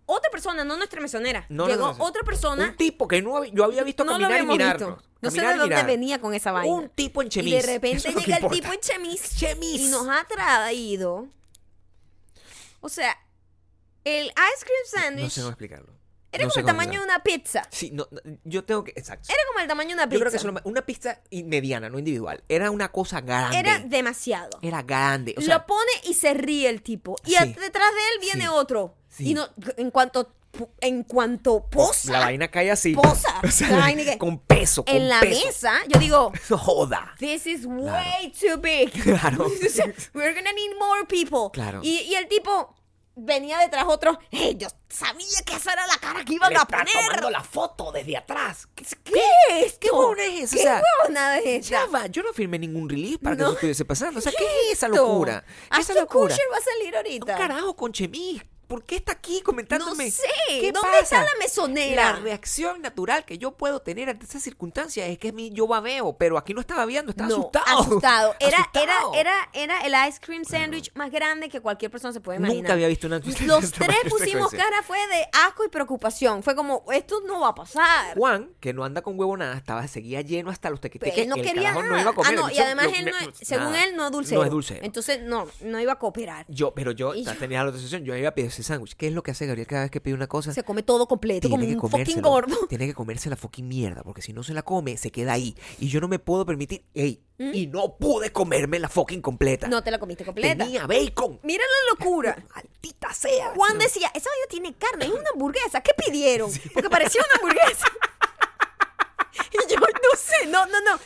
otra persona, no nuestra mesonera. No, no, Llegó no, no. otra persona. Un tipo que no, hab- yo había visto no lo caminar y habíamos mirarnos. visto. No sé Caminar de y dónde mirar. venía con esa vaina. Un tipo en chemis. Y de repente lo llega el tipo en chemis. Chemis. Y nos ha traído. O sea, el ice cream sandwich No sé cómo explicarlo. Era No como el tamaño de una pizza. Sí, no, no, yo tengo que. Exacto. Era como el tamaño de una pizza. Yo creo que es una, una pizza mediana, no individual. Era una cosa grande. Era demasiado. Era grande. O sea, lo pone y se ríe el tipo. Y Sí. a- detrás de él viene Sí. otro. Sí. Y no, en cuanto en cuanto posa la vaina cae así. posa, O sea, la vaina que- con peso, con en la peso. mesa, yo digo, joda. this is way too big. Claro. We're gonna need more people. Claro. Y, y el tipo venía detrás otro. Hey, yo sabía que esa era la cara que iban Le a está poner. tomando la foto desde atrás. ¿Qué, ¿Qué es esto? ¿Qué huevona es esa? ¿Qué O sea, huevona es Ya esa? va, yo no firmé ningún release para que No. eso estuviese pasando. O sea, ¿qué, es esa locura? ¿Qué es esa locura? Va a salir Un ahorita. carajo con Chemis. ¿Por qué está aquí No comentándome? sé. ¿Qué ¿Dónde pasa? está la mesonera? La reacción natural que yo puedo tener ante esas circunstancias es que mi, yo babeo, pero aquí no estaba babeando, estaba No, asustado. asustado. Era, Asustado. Era, era, era el ice cream sandwich más grande que cualquier persona se puede imaginar. Nunca había visto una Los tres pusimos cara, fue de asco y preocupación. Fue como, esto no va a pasar. Juan, que no anda con huevo nada, estaba, seguía lleno hasta los Pero tequiteques. él no el quería nada. no iba a comer. ah, no, y además él, no, no- según él, no es dulce. No es dulce. Entonces, no, no iba a cooperar. Yo, pero yo yo- tenía la otra sesión, yo iba a pedir ese sándwich. ¿Qué es lo que hace Gabriel cada vez que pide una cosa? Se come todo completo, como tiene que un fucking gordo. Tiene que comerse la fucking mierda, porque si no se la come, se queda ahí. Y yo no me puedo permitir. ¡Ey! Y no pude comerme la fucking completa. ¿Mm? No te la comiste completa. Tenía bacon. Mira la locura. Maldita sea. Juan decía, esa vaina tiene carne, es una hamburguesa. ¿Qué pidieron? Porque parecía una hamburguesa. y yo, no sé, no, no, no.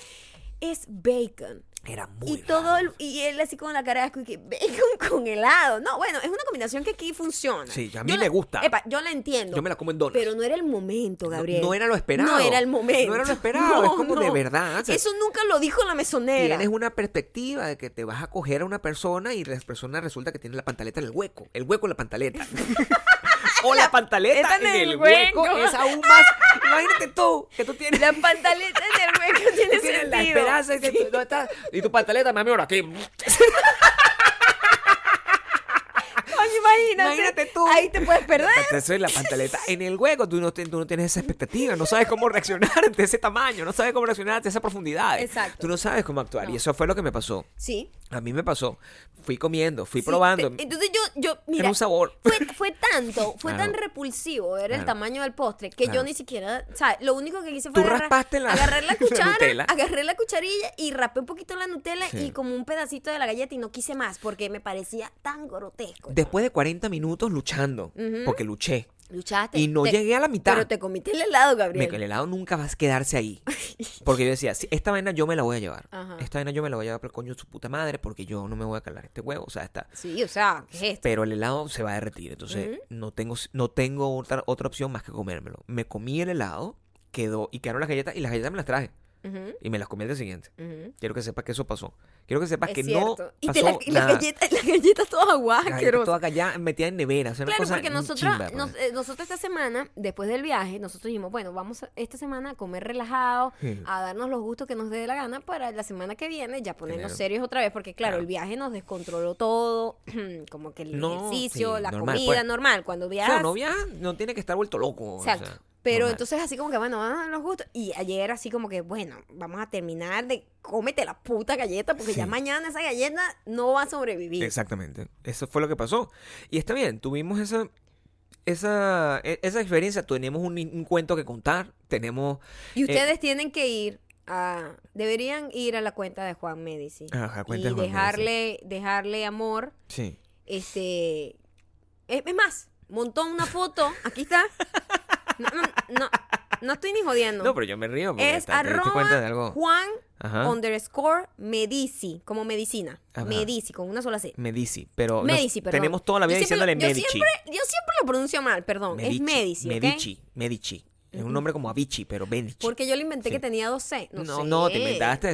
Es bacon. Era muy Y todo raro. el- y él así con la cara de asco y que bacon con helado. No, bueno, es una combinación que aquí funciona. Sí, a mí Yo me la- gusta. Epa, yo la entiendo. Yo me la como en donas. Pero no era el momento, Gabriel. no era lo esperado. No era el momento. No era lo esperado, es como de verdad, o sea, Eso nunca lo dijo la mesonera. Tienes una perspectiva de que te vas a coger a una persona y la persona resulta que tiene la pantaleta en el hueco. El hueco en la pantaleta. o la pantaleta Está en, en el hueco. hueco. Es aún más. Imagínate tú, que tú tienes. La pantaleta en el hueco tiene tienes la sentido. esperanza y, que tú no estás- y tu pantaleta, mami, ahora aquí. Imagínate. Imagínate tú. Ahí te puedes perder. Entonces la pantaleta en el hueco, tú no, tú no tienes esa expectativa, no sabes cómo reaccionar ante ese tamaño, no sabes cómo reaccionar ante esa profundidad. Exacto. Tú no sabes cómo actuar. Y No. eso fue lo que me pasó. Sí. A mí me pasó. Fui comiendo, fui Sí, probando. te- entonces yo, yo, mira. Era un sabor. Fue, fue tanto, fue Claro. tan repulsivo ver el tamaño del postre que Claro. yo ni siquiera, ¿sabes? Lo único que hice fue Tú agarrar, raspaste la- agarrar la cuchara, agarré la cucharilla y rapé un poquito la Nutella Sí. y como un pedacito de la galleta y no quise más porque me parecía tan grotesco. Después de 40 minutos luchando, porque luché. Luchaste. Y no te- llegué a la mitad. Pero te comiste el helado, Me- Gabriel. el helado nunca va a quedarse ahí. Porque yo decía, "Sí, esta vaina yo me la voy a llevar. Ajá. Esta vaina yo me la voy a llevar por el coño de su puta madre porque yo no me voy a calar este huevo. O sea, está. Sí, o sea, ¿qué es esto? Pero el helado se va a derretir. Entonces, no tengo, no tengo otra, otra opción más que comérmelo. Me comí el helado, quedó, y quedaron las galletas, y las galletas me las traje. Y me las comí al día siguiente. Quiero que sepas que eso pasó. Quiero que sepas Es que cierto. no y pasó la, y las galletas, las galletas todas asquerosas. todas allá metidas en nevera. O sea, Claro, porque nosotros, chimba, pues. nos- eh, nosotros esta semana, después del viaje, nosotros dijimos, bueno, vamos esta semana a comer relajado, Sí. a darnos los gustos que nos dé la gana para la semana que viene ya ponernos serios otra vez, porque claro, Claro. el viaje nos descontroló todo, como que el No, ejercicio, sí, la normal, comida, pues. normal, cuando O viajas. sea, no viaja, no tiene que estar vuelto loco. o Exacto. sea, Pero normal. entonces así como que, bueno, vamos a los gustos. Y ayer así como que, bueno, vamos a terminar de cómete la puta galleta, porque ya mañana esa galleta no va a sobrevivir. Exactamente. Eso fue lo que pasó. Y está bien, tuvimos esa. Esa, e- esa experiencia, tenemos un, un cuento que contar, tenemos... Y eh, ustedes tienen que ir a... Deberían ir a la cuenta de Juan Medici. Ajá, cuenta y de Juan dejarle, dejarle amor. Sí. Este... Es, es más, montó una foto. Aquí está. No, no, no, no estoy ni jodiendo. No, pero yo me río porque es de arroba algo. Juan Ajá. underscore Medici, como medicina. Ajá. Medici, con una sola C. Medici, pero nos- Medici, perdón. tenemos toda la vida Yo siempre diciéndole yo Medici. Siempre, yo siempre lo pronuncio mal, perdón. es Medici. Medici, Medici. Es un nombre como Avicii, pero Medici. Porque yo le inventé Sí. que tenía dos C. No, no, sé. no, te inventaste,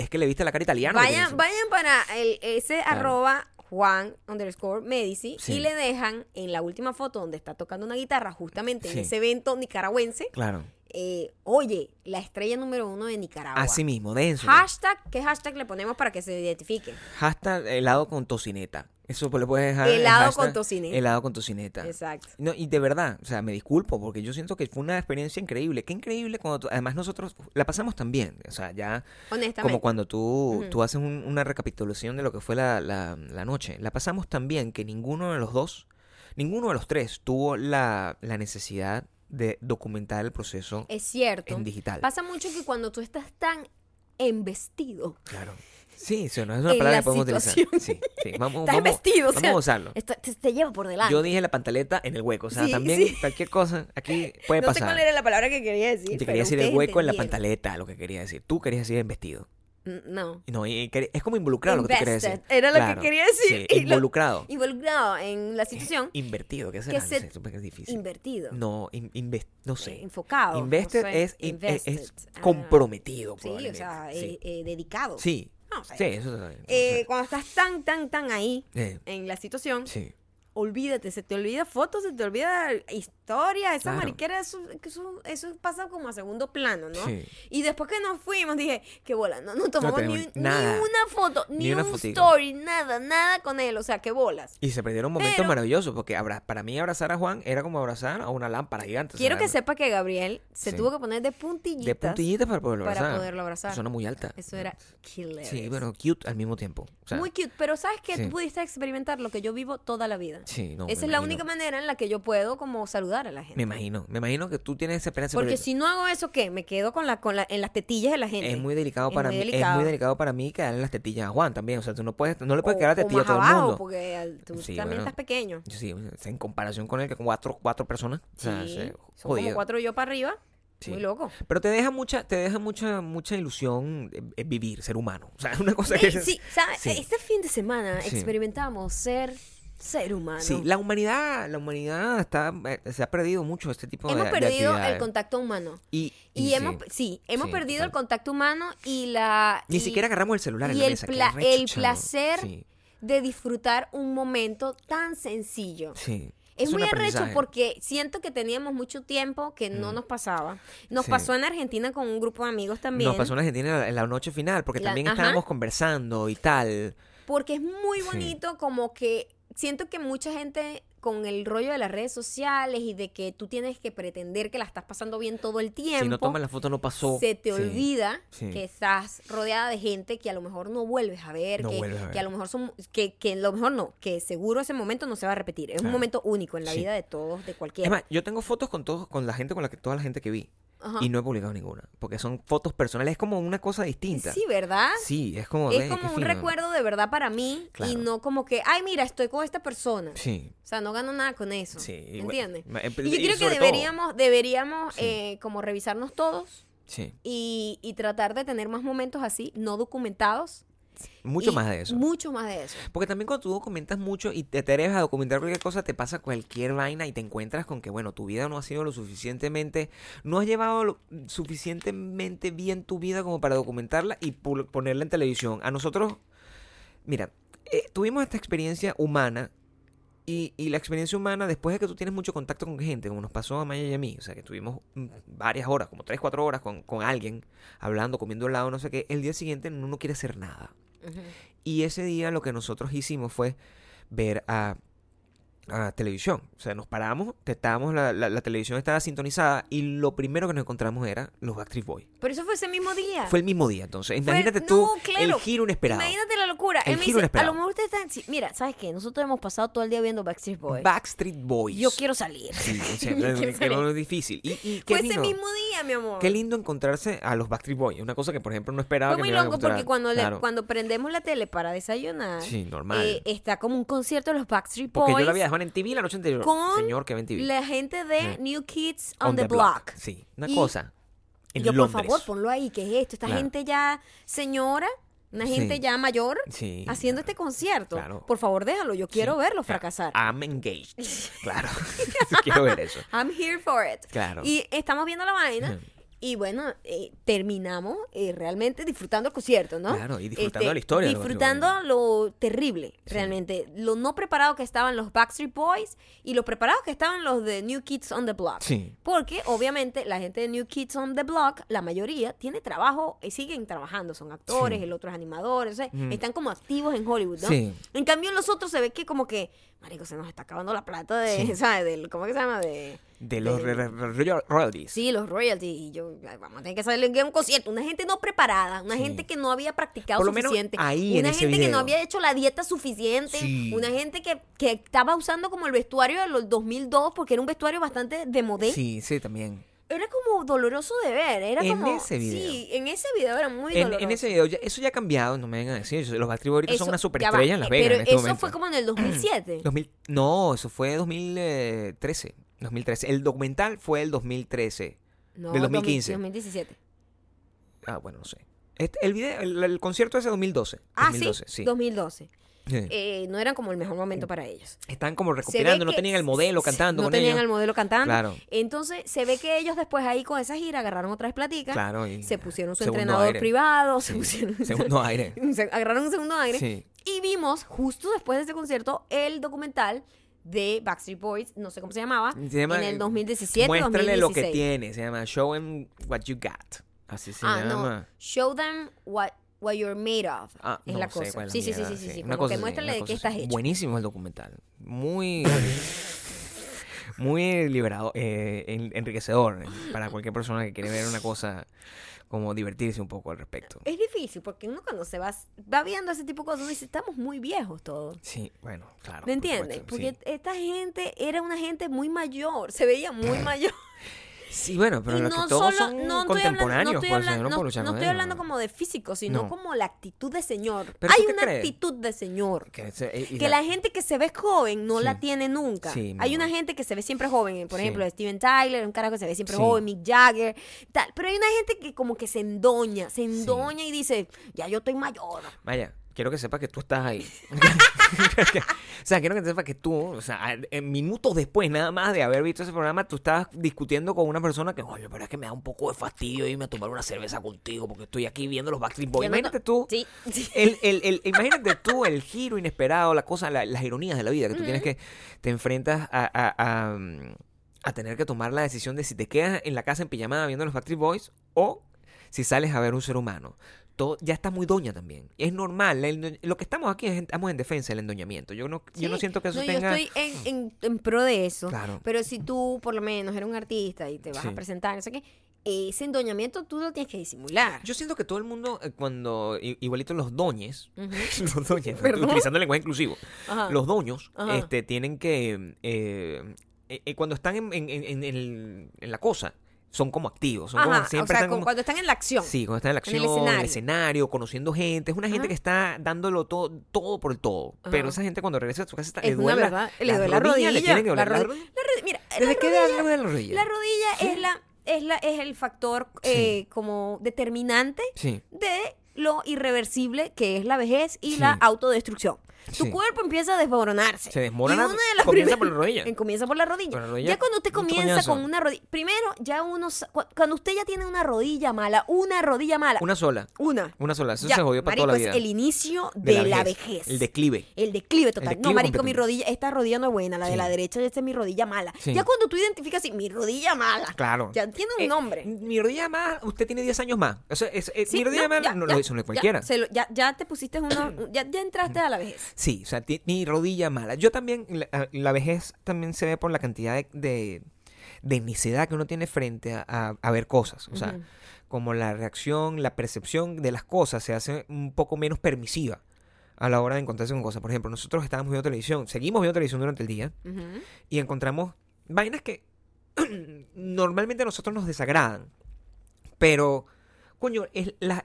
es que le viste la cara italiana. Vayan, vayan para el, ese arroba Juan underscore Medici Sí. y le dejan en la última foto donde está tocando una guitarra, justamente en ese evento nicaragüense. Claro. Eh, oye, la estrella número uno de Nicaragua. Así mismo, denso. Hashtag, ¿qué hashtag le ponemos para que se identifique? Hashtag helado con tocineta. Eso le puedes dejar. el Helado hashtag con tocineta. Helado con tocineta. Exacto. No, y de verdad, o sea, me disculpo porque yo siento que fue una experiencia increíble. Qué increíble cuando además nosotros la pasamos tan bien. O sea, ya Honestamente. como cuando tú, tú haces un- una recapitulación de lo que fue la, la- la noche. La pasamos tan bien que ninguno de los dos, ninguno de los tres tuvo la, la necesidad de documentar el proceso Es cierto. en digital. Pasa mucho que cuando tú estás tan embestido, Claro. Sí, sí, no es una palabra la que podemos utilizar. situación. Sí, sí. Vamos, estás vamos, vestido, o vamos sea, a usarlo. esto te, te lleva por delante. Yo dije la pantaleta en el hueco. O sea, Sí, también sí. cualquier cosa aquí puede no sé pasar. cuál era la palabra que quería decir. Te quería decir el hueco en la pantaleta, lo que quería decir. Tú querías decir en vestido. No. No, y es como involucrado lo que tú querías decir. Era lo que quería decir, sí, lo- involucrado. Involucrado en la situación, Invertido, ¿qué será? que No se- sé, que es difícil. invertido. No, in- no eh, sé. enfocado. no Invested sé, es, es-. Ah, comprometido, Sí, o sea, sí. eh, eh, dedicado. sí. No sé. Sí, eso sabe. Eh, cuando estás tan, tan, tan ahí Eh, en la situación, sí. Olvídate, se te olvida fotos, se te olvida historia, esa Claro. mariquera, eso, que eso, eso pasa como a segundo plano, ¿no? Sí. Y después que nos fuimos, dije, qué bola, no, no tomamos ni, tenemos ni nada. una foto, ni, Ni una un fotico. story, nada, nada con él, o sea, qué bolas. Y se perdieron momentos Pero- maravillosos porque abra- para mí abrazar a Juan era como abrazar a una lámpara gigante. Quiero que sepa que Gabriel se Sí. tuvo que poner de puntillitas. De puntillitas para poderlo para abrazar. poderlo abrazar. Suena muy alta. Eso era killer. Sí, bueno, cute al mismo tiempo. O sea, Muy cute, pero ¿sabes qué? sí. Tú pudiste experimentar lo que yo vivo toda la vida. Sí, no, Esa es la única manera en la que yo puedo como saludar a la gente. Me imagino, me imagino que tú tienes esa esperanza. Porque si no hago eso, ¿qué? Me quedo con la, con la, en las tetillas de la gente. es muy delicado Es para muy mí, es delicado. muy delicado para mí que darle las tetillas a Juan también. O sea, tú no puedes, no le puedes O- quedar o tetilla a todo el abajo, mundo. porque al- tú Sí, también bueno. estás pequeño. Sí, en comparación con el que con cuatro, cuatro personas. O sea, Sí, se- son como cuatro yo para arriba. Sí. Muy loco. Pero te deja mucha, te deja mucha, mucha ilusión eh, eh, vivir, ser humano. O sea, es una cosa que. Eh, sí, ¿sabes? Sí. Este fin de semana Sí. experimentamos ser ser humano. Sí, la humanidad, la humanidad está, eh, se ha perdido mucho este tipo hemos de, de perdido el contacto humano. Y, Y, y hemos, sí, sí, hemos sí, perdido el contacto humano y la... Ni y- siquiera agarramos el celular en y la el, mesa. pla- el placer Sí, de disfrutar un momento tan sencillo. sí. Es, muy arrecho porque siento que teníamos mucho tiempo que no Mm. nos pasaba. Nos Sí. pasó en Argentina con un grupo de amigos también. Nos pasó en Argentina en la, en noche final, porque La- también ajá. estábamos conversando y tal. Porque es muy bonito como que siento que mucha gente con el rollo de las redes sociales y de que tú tienes que pretender que la estás pasando bien todo el tiempo. Si no tomas la foto, no pasó. se te Sí. olvida sí. que estás rodeada de gente que a lo mejor no vuelves a ver, No que, vuelves a ver. que a lo mejor son, que, que a lo mejor no, que seguro ese momento no se va a repetir. Es un momento único en la Sí. vida de todos, de cualquiera. más, yo tengo fotos con todos, con la gente, con la que toda la gente que vi. Ajá. Y no he publicado ninguna. Porque son fotos personales. Es como una cosa distinta. Sí, ¿verdad? Sí, es como. es como un fino. recuerdo de verdad para mí Claro. y no como que, ay, mira, estoy con esta persona. Sí. O sea, no gano nada con eso. Sí, bueno, ¿Entiendes? eh, Y yo y creo que sobre todo- deberíamos, deberíamos Sí. eh, como revisarnos todos Sí. y, y tratar de tener más momentos así, no documentados. Mucho y más de eso. Mucho más de eso. Porque también cuando tú documentas mucho y te atreves a documentar cualquier cosa, te pasa cualquier vaina y te encuentras con que, bueno, tu vida no ha sido lo suficientemente, no has llevado lo suficientemente bien tu vida como para documentarla y ponerla en televisión. A nosotros, mira, eh, tuvimos esta experiencia humana y, y la experiencia humana, después de que tú tienes mucho contacto con gente, como nos pasó a Maya y a mí, o sea, que tuvimos mm, varias horas, como 3, 4 horas con, con alguien, hablando, comiendo helado, no sé qué, el día siguiente uno no quiere hacer nada. Y ese día lo que nosotros hicimos fue ver a, a televisión. O sea, nos paramos, estábamos, la, la- la televisión estaba sintonizada y lo primero que nos encontramos era los Backstreet Boys. Pero eso fue ese mismo día. Fue el mismo día, entonces. Imagínate no, tú claro. el giro inesperado. Imagínate la locura. El Él me giro dice, a inesperado. lo mejor ustedes están... sí, mira, ¿sabes qué? Nosotros hemos pasado todo el día viendo Backstreet Boys. Backstreet Boys. Yo quiero salir. Sí, o sea, no es difícil. Y, y qué Fue ese lindo. mismo día, mi amor. Qué lindo encontrarse a los Backstreet Boys. Una cosa que, por ejemplo, no esperaba Fue que muy me a loco porque cuando, le- Claro. cuando prendemos la tele para desayunar, Sí, normal. eh, está como un concierto de los Backstreet porque Boys yo la vi a Juan en TV la noche anterior. con Señor, que TV. la gente de Sí. New Kids on, the, Block. Sí, una Y cosa. En yo, Londres. por favor, ponlo ahí, ¿qué es esto? Esta Claro. gente ya señora, una gente Sí. ya mayor, Sí. haciendo este concierto. Claro. Por favor, déjalo, yo quiero Sí. verlo fracasar. I'm engaged. Claro. Quiero ver eso. I'm here for it. Claro. Y estamos viendo la vaina. Y bueno, eh, terminamos eh, realmente disfrutando el concierto, ¿no? Este, Claro, y disfrutando de la historia Disfrutando lo terrible, Sí. realmente. Lo no preparado que estaban los Backstreet Boys y lo preparados que estaban los de New Kids on the Block. Sí. Porque obviamente la gente de New Kids on the Block, la mayoría, tiene trabajo y siguen trabajando. Son actores, Sí. el otro es animadores, o sea, están como activos en Hollywood, ¿no? Sí. En cambio, los otros se ve que como que, marico, se nos está acabando la plata de, Sí. ¿sabes? Del, ¿Cómo que se llama? De... De los de- royalties. Sí, los royalties. Y yo, vamos a tener que salir a un concierto. Una gente no preparada, una Sí. gente que no había practicado Por lo menos suficiente. ahí en una ese gente que no había hecho la dieta suficiente. Sí. Una gente que, que estaba usando como el vestuario de los 2002 porque era un vestuario bastante de modé. Sí, sí, también. Era como doloroso de ver. Era En como. ese video. Sí, en ese video era muy En, doloroso. en ese video, ya- eso ya ha cambiado, no me vengan a decir. Los Backstreet Boys son una superestrella en Las eh, Vegas Pero en este eso momento. fue como en el 2007. 2000 no, eso fue 2013. 2013. El documental fue el 2013. no, del 2015. 2017. Ah, bueno, no sé. Este- el, video, el, el concierto ese 2012. Ah, 2012, sí. sí. 2012. Sí. Eh, no era como el mejor momento para ellos. Están como recopilando, no tenían el modelo cantando no con tenían ellos. el modelo cantando. Claro. Entonces se ve que ellos después ahí con esa gira agarraron otra vez platica. Claro, Se pusieron su entrenador aire. privado. Se Sí, pusieron Segundo aire. se agarraron un segundo aire. Sí. Y vimos justo después de ese concierto el documental de Backstreet Boys, no sé cómo se llamaba, Se llama, en el 2017, Muéstrale 2016. lo que tiene. Se llama Show Them What You Got. Así se ah, llama. no. Show them what, what you're made of. Ah, es no la sé cosa. cuál es sí, la sí, sí, mierda, sí, sí, sí. Una Como cosa que muéstrale de qué estás hecho. Buenísimo el documental. Muy. muy liberado, eh, en- enriquecedor eh, para cualquier persona que quiere ver una cosa como divertirse un poco al respecto. Es difícil porque uno cuando se va, va viendo ese tipo de cosas, uno dice, estamos muy viejos todos. Sí, bueno, claro. ¿Me entiendes? Porque sí. esta gente era una gente muy mayor, se veía muy mayor. Sí, bueno, pero y los no que todos solo, son no estoy hablando, contemporáneos, no estoy pues, hablando, no estoy ellos. hablando como de físico, sino No. como la actitud de señor. Pero Hay ¿tú qué una crees? actitud de señor. Que, se- eh, y Que la gente que se ve joven no Sí. la tiene nunca. Sí, hay una gente que se ve siempre joven, por Sí. ejemplo, Steven Tyler, un carajo que se ve siempre joven, Mick Jagger, tal. Pero hay una gente que como que se endoña, se endoña y dice, ya yo estoy mayor. Vaya, quiero que sepas que tú estás ahí. o sea, quiero que sepas que tú, o sea, en minutos después nada más de haber visto ese programa, tú estabas discutiendo con una persona que, oye, pero es que me da un poco de fastidio irme a tomar una cerveza contigo porque estoy aquí viendo los Backstreet Boys. No Imagínate tú. Sí, sí. El, el, el- imagínate tú el giro inesperado, la cosa, la- las ironías de la vida, que tú tienes que, te enfrentas a, a- a, mm, a tener que tomar la decisión de si te quedas en la casa en pijamada viendo los Backstreet Boys o si sales a ver un ser humano. Todo, ya está muy doña también. Es normal. el lo que estamos aquí es estamos en defensa del endoñamiento. Yo no, yo no siento que eso No, tenga... Yo estoy en, en- en pro de eso. Claro. Pero si tú, por lo menos, eres un artista y te vas Sí. a presentar, no sé qué, ese endoñamiento tú lo tienes que disimular. Yo siento que todo el mundo, eh, cuando, igualito los doñes, los doñes, utilizando el lenguaje inclusivo, Ajá. los doños Ajá. este, tienen que, eh, eh, cuando están en, en- en- en el- en la cosa, son como activos. Son como- Ajá, o siempre sea, están cu- como- cuando están en la acción. Sí, cuando están en la acción, en el escenario. escenario, conociendo gente. Es una gente Ajá. que está dándolo todo, todo por el todo. Pero esa gente cuando regresa a su casa está, Es le duele la- le duele la rodilla. Le tienen que la doler la rodi- rodilla. la rodi- mira, ¿Desde la qué edad le duele la rodilla? la rodilla es la es la es el factor Sí. eh, como determinante Sí. de lo irreversible que es la vejez y la autodestrucción. Tu Sí. cuerpo empieza a desmoronarse. Se desmorona, Y una de las comienza primeras- por la rodilla. en- Comienza por la rodilla. Por la rodilla, Ya cuando usted comienza con una rodilla. Primero, ya uno. Cuando usted ya tiene una rodilla mala, una rodilla mala. Una sola. Una. Una sola. Eso ya, se jodió para marico, toda la vida. es el inicio de, la, vejez. El declive. El declive total. declive no, marico, mi rodilla, esta rodilla no es buena, la de la derecha, esta es mi rodilla mala. Sí. Ya cuando tú identificas así, mi rodilla mala. Claro. Ya tiene un Eh, nombre. Mi rodilla más, usted tiene 10 años más. O sea, es- es- Sí, mi rodilla no, más ya, no lo hizo no es cualquiera. se lo- Ya, ya te pusiste uno, ya, ya entraste a la vejez. Sí, o sea, mi rodilla mala. Yo también, la, la vejez también se ve por la cantidad de, de, de necedad que uno tiene frente a, a- a ver cosas. O sea, como la reacción, la percepción de las cosas se hace un poco menos permisiva a la hora de encontrarse con cosas. Por ejemplo, nosotros estábamos viendo televisión, seguimos viendo televisión durante el día y encontramos vainas que normalmente a nosotros nos desagradan. Pero, coño, es la,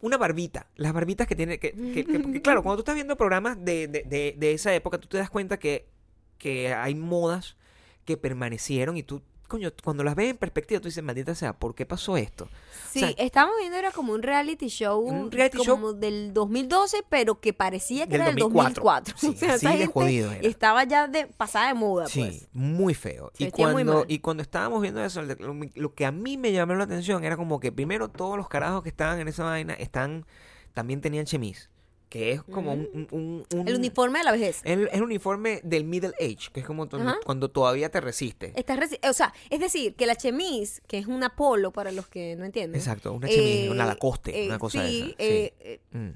una barbita. Las barbitas que tiene. Que, que- que- porque, claro, cuando tú estás viendo programas de, de- de- de esa época, tú te das cuenta que, que hay modas que permanecieron y tú, coño, cuando las ves en perspectiva, tú dices, maldita sea, ¿por qué pasó esto? Sí, sea, estábamos viendo era como un reality show, Un reality como del 2012, pero que parecía que Del era del 2004. 2004. Sí, o sea, así de gente jodido era. estaba ya de pasada de moda, Sí, pues. muy feo. Se Y cuando, y cuando estábamos viendo eso, lo, lo que a mí me llamó la atención era como que primero todos los carajos que estaban en esa vaina están también tenían chemise, que es como un, un- un- un- El uniforme de la vejez. el, el uniforme del middle age, que es como cuando, Ajá. cuando todavía te resiste. Está reci- o sea, es decir, que la chemise, que es una polo para los que no entienden. Exacto, una chemise, una Lacoste, eh, una cosa de esa, sí. eh, eh, Mm.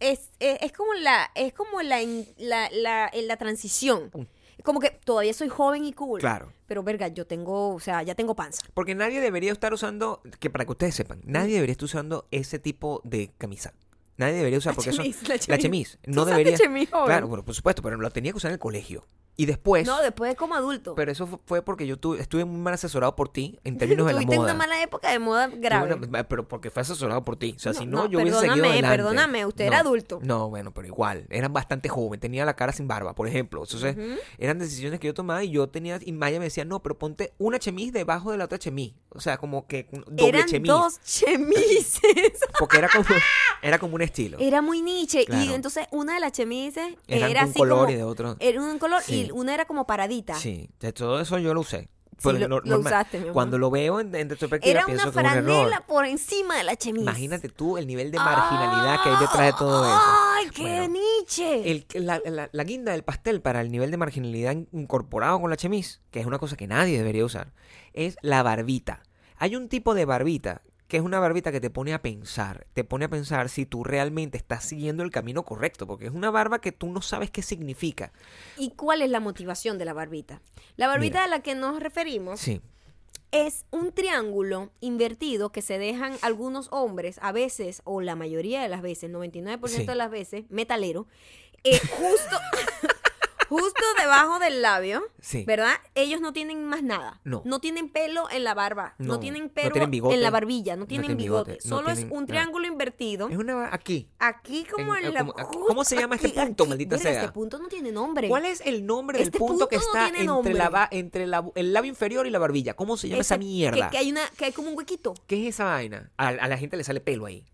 es, es, es como la, es como la, la, la, en la transición. Mm. Como que todavía soy joven y cool. Claro. Pero verga, yo tengo, o sea, ya tengo panza. Porque nadie debería estar usando, que para que ustedes sepan, nadie debería estar usando ese tipo de camisa. Nadie debería usar La porque eso chemise, la la chemise. chemise ¿Tú no debería chemise? Claro, bueno, por supuesto, pero lo tenía que usar en el colegio. Y después No, después como adulto. Pero eso fu- fue porque yo tuve- estuve muy mal asesorado por ti en términos de la Tuviste moda. una mala época de moda grave. Una- pero porque fue asesorado por ti. O sea, No, si no, no, yo hubiese seguido perdóname, adelante. perdóname, usted era adulto. No, bueno, pero igual. Eran bastante joven. Tenía la cara sin barba, por ejemplo. Entonces, eran decisiones que yo tomaba y yo tenía... Y Maya me decía, no, pero ponte una chemise debajo de la otra chemise. O sea, como que doble Eran chemise. dos chemises. Porque era como, era como un estilo. Era muy niche. Y entonces una de las chemises Eran era un así color como- y de otro. Era un color Sí. y una era como paradita. Sí, de todo eso yo lo usé. Sí, lo- lo usaste, mi. Cuando lo veo en, en retrospectiva Era pienso una franela por encima de la chemise. Imagínate tú el nivel de marginalidad que hay detrás de todo eso. ¡Ay, qué Bueno, niche! el- la, la- la guinda del pastel para el nivel de marginalidad in- incorporado con la chemise, que es una cosa que nadie debería usar, es la barbita. Hay un tipo de barbita que es una barbita que te pone a pensar, te pone a pensar si tú realmente estás siguiendo el camino correcto, porque es una barba que tú no sabes qué significa. ¿Y cuál es la motivación de la barbita? La barbita Mira. a la que nos referimos Sí, es un triángulo invertido que se dejan algunos hombres, a veces, o la mayoría de las veces, 99% Sí. de las veces, metalero, eh, justo, justo debajo del labio, Sí. ¿verdad? Ellos no tienen más nada. No. tienen pelo en la barba, no, No, tienen no pelo tienen bigote, en la barbilla, no no tienen bigote. bigote, no Solo es un nada. triángulo invertido. es una aquí. Aquí como En- en, la... como- ¿cómo se llama este punto, aquí. maldita sea? Este punto no tiene nombre. ¿Cuál es el nombre del Este punto que no está entre, nombre. la, entre la- el labio inferior y la barbilla? ¿Cómo se llama esa Ese- mierda? Que, que hay una, que hay como un huequito. ¿Qué es esa vaina? A, a la gente le sale pelo ahí.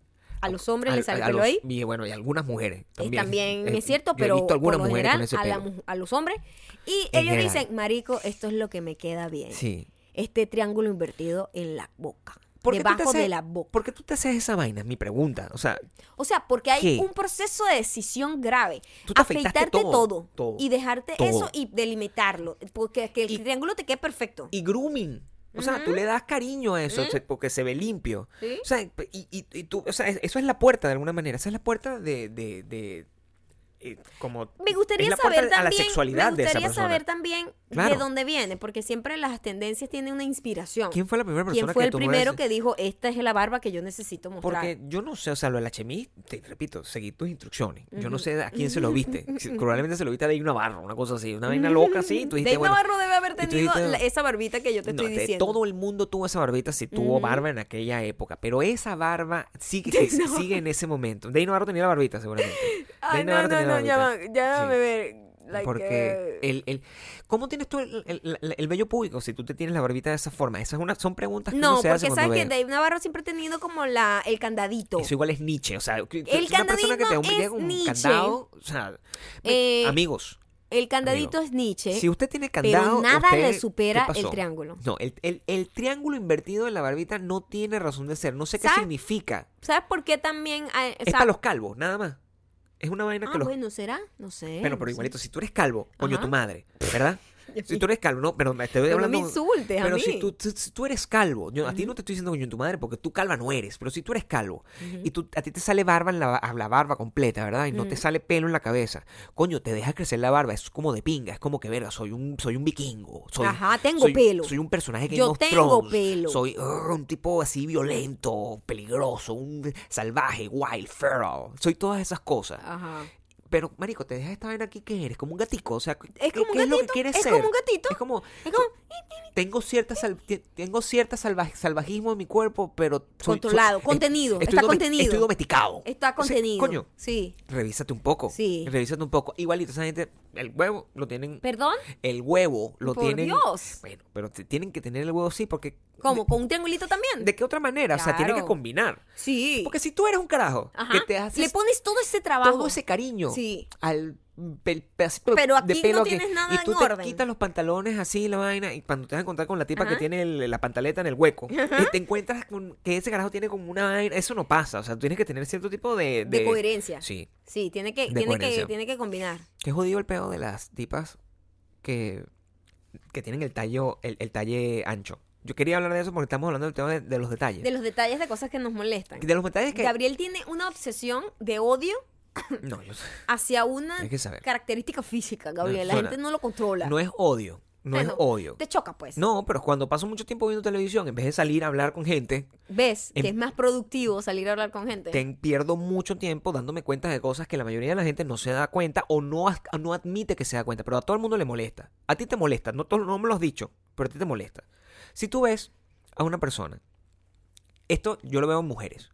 A los hombres A- les sale a pelo los- ahí. Y bueno, y algunas mujeres Eh, también. También, Eh, es cierto, pero he visto algunas por lo mujeres general con ese a, la los hombres. Y En ellos general. dicen, marico, esto es lo que me queda bien. Sí. Este triángulo invertido en la boca. ¿Por Debajo haces- de la boca. ¿Por qué tú te haces esa vaina? Es mi pregunta. O sea, O sea, porque hay ¿Qué? un proceso de decisión grave. Tú te Afeitarte todo, todo, todo, y dejarte todo. eso y delimitarlo. Porque que el Y- triángulo te quede perfecto. y grooming. O sea, tú le das cariño a eso porque se ve limpio. Sí. O sea, y, y- y tú, o sea, es- eso es la puerta de alguna manera. Esa es la puerta de, de, de, eh, como Me gustaría es la puerta saber a la también, sexualidad me de esa gustaría persona. saber también Claro. de dónde viene, porque siempre las tendencias tienen una inspiración. ¿Quién fue la primera persona ¿Quién fue que el tomó primero ese- que dijo, esta es la barba que yo necesito mostrar? Porque yo no sé, o sea, lo de la chemis, te repito, seguí tus instrucciones. Yo no sé a quién se lo viste. Probablemente se lo viste a Dave Navarro, una cosa así, una vaina loca así. Tú dijiste, Dave bueno, Navarro debe haber tenido dijiste, la- esa barbita que yo te no, estoy diciendo. todo el mundo tuvo esa barbita si tuvo barba en aquella época, pero esa barba sigue, sigue en ese momento. Dave Navarro tenía la barbita, seguramente. Ay, Dave no, Navarro no, tenía no, ya, barbita. ya Sí. me ver. Like, Porque eh, el, el, ¿cómo tienes tú el, el, el- el vello público si tú te tienes la barbita de esa forma? Esas es una, son preguntas que No, uno se hace porque sabes que ve. Dave Navarro siempre ha tenido como la, el candadito. Eso igual es Nietzsche, o sea, El una persona que te llega un Nietzsche. candado, o sea, Eh, amigos, el candadito amigo, es Nietzsche. si usted tiene pero candado, nada usted- le ¿qué supera el triángulo. No, el, el- el triángulo invertido en la barbita no tiene razón de ser, no sé qué significa. ¿Sabes por qué también? hay- o Es sea, para los calvos, nada más. Es una vaina ah, que los... bueno, ¿será? No sé. No pero sé. igualito, si tú eres calvo, coño, Ajá. tu madre, ¿verdad? Si tú eres calvo, no, pero me estoy Pero no hablando... me insultes a Pero mí. si tú, tú- si tú eres calvo, yo a ti no te estoy diciendo coño tu madre porque tú calva no eres, pero si tú eres calvo y tú, a ti te sale barba en la, a la barba completa, ¿verdad? Y no te sale pelo en la cabeza, coño, te deja crecer la barba, es como de pinga, es como que verga, soy un, soy un vikingo, soy, Ajá, tengo soy- pelo. soy un personaje que Yo tengo Thrones, pelo. soy uh, un tipo así violento, peligroso, un salvaje, wild, feral, soy todas esas cosas. Ajá. Pero, marico, te dejas esta vaina aquí, ¿qué eres? Como un gatico, o sea, Es ¿qué, como un es lo que quieres es ser? como un gatito. Es como, Es como- tengo cierta sal- tengo cierta salva- salvajismo en mi cuerpo, pero soy- Controlado, soy- contenido, estoy está contenido. Estoy domesticado. Está O sea, contenido. coño, Sí. revísate un poco. Sí. Revísate un poco. Igualito, esa gente, el huevo lo tienen. ¿Perdón? El huevo lo Por tienen. Dios. Bueno, pero te- tienen que tener el huevo sí, porque. ¿Cómo? ¿Con un triangulito también? ¿De qué otra manera? O sea, tiene que combinar. Sí. Porque si tú eres un carajo Ajá. que te haces Le pones todo ese trabajo. todo ese cariño Sí. Al pel- pedacito Pero de aquí pelo no que- tienes nada y tú en te orden. quitas los pantalones así la vaina y cuando te vas a encontrar con la tipa que tiene el- la pantaleta en el hueco y te encuentras con que ese carajo tiene como una vaina eso no pasa o sea tú tienes que tener cierto tipo de De coherencia. sí Sí, tiene que, De tiene que, coherencia. tiene que combinar. qué jodido el pedo de las tipas que que tienen el tallo el, el talle ancho yo quería hablar de eso porque estamos hablando del tema de, de los detalles De los detalles de cosas que nos molestan. de los detalles que Gabriel tiene una obsesión de odio no yo sé. hacia una Hay que saber. característica física, Gabriel. La Suena- gente no lo controla. no es odio no Bueno, es odio Te choca, pues. no pero cuando paso mucho tiempo viendo televisión en vez de salir a hablar con gente ¿Ves En- que es más productivo salir a hablar con gente? ten- pierdo mucho tiempo dándome cuenta de cosas que la mayoría de la gente no se da cuenta o no, no admite que se da cuenta, pero a todo el mundo le molesta. A ti te molesta, no, no me lo has dicho, pero a ti te molesta. Si tú ves a una persona, esto yo lo veo en mujeres,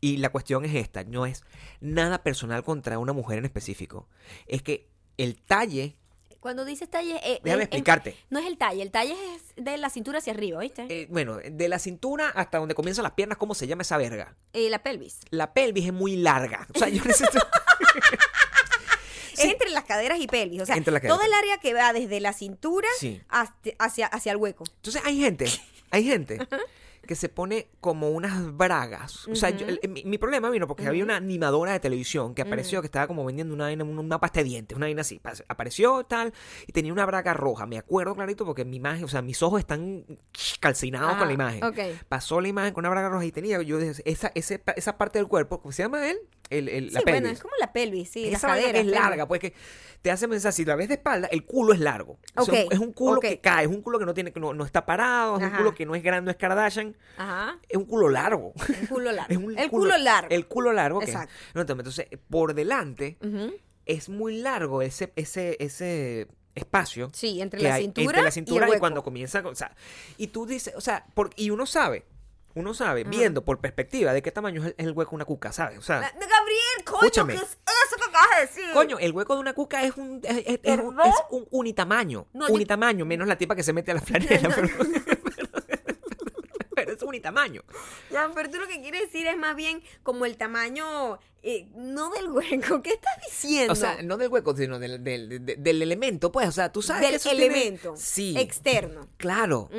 y la cuestión es esta, no es nada personal contra una mujer en específico, es que el talle, Cuando dices talle... eh, déjame eh, explicarte, no es el talle, el talle es de la cintura hacia arriba, ¿viste? eh, bueno, de la cintura hasta donde comienzan las piernas, ¿cómo se llama esa verga? Eh, la pelvis. La pelvis es muy larga, o sea, yo necesito... Es entre las caderas y pelvis. O sea, todo el área que va desde la cintura Sí. hasta- hacia, hacia el hueco. Entonces hay gente, hay gente que se pone como unas bragas. O sea, yo- el- mi, mi problema vino porque había una animadora de televisión que apareció que estaba como vendiendo una, una, pasta de dientes, una vaina así. Pa- Apareció tal y tenía una braga roja. Me acuerdo clarito porque mi imagen, o sea, mis ojos están calcinados con la Ah, imagen. Pasó la imagen con una braga roja y tenía, yo dije, esa, ese- esa parte del cuerpo, ¿cómo se llama él? El, el- Sí, la bueno, es como la pelvis, sí, Esa vaina cadera. que es larga, pues que te hace pensar, si la ves de espalda, el culo es largo. O sea, Ok, es un culo que cae, es un culo que no tiene, que no, no está parado, es un culo que no es grande, no es Kardashian, Ajá. es un culo largo. El culo largo. Es un el culo, largo. El culo largo. Exacto. no, entonces, por delante es muy largo ese, ese, ese espacio. Sí, entre la hay cintura entre la y cintura y, hueco. cuando comienza, o sea, y tú dices, o sea, por- y uno sabe, uno sabe, viendo por perspectiva de qué tamaño es el, hueco de una cuca, ¿sabes? O sea, La- Gabriel, coño, Escúchame. ¿qué es eso que acabas de decir? Coño, el hueco de una cuca es un, es, es- es un, un unitamaño. No, yo- unitamaño, menos la tipa que se mete a la flanela. pero, pero es unitamaño. Ya, pero tú lo que quieres decir es más bien como el tamaño, eh, no del hueco. ¿Qué estás diciendo? O sea, no del hueco, sino del, del, del- del elemento, pues. O sea, tú sabes que del eso tiene- elemento Sí. externo. Claro.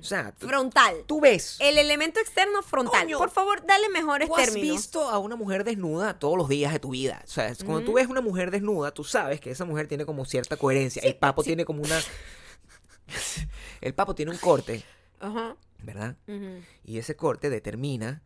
O sea, Frontal. tú ves. El elemento externo frontal. Coño. Por favor, dale mejores Tú has términos. visto a una mujer desnuda todos los días de tu vida. O sea, cuando tú ves una mujer desnuda, tú sabes que esa mujer tiene como cierta coherencia. el papo tiene como una. el papo tiene un corte, Ajá. ¿verdad? ujú, Y ese corte determina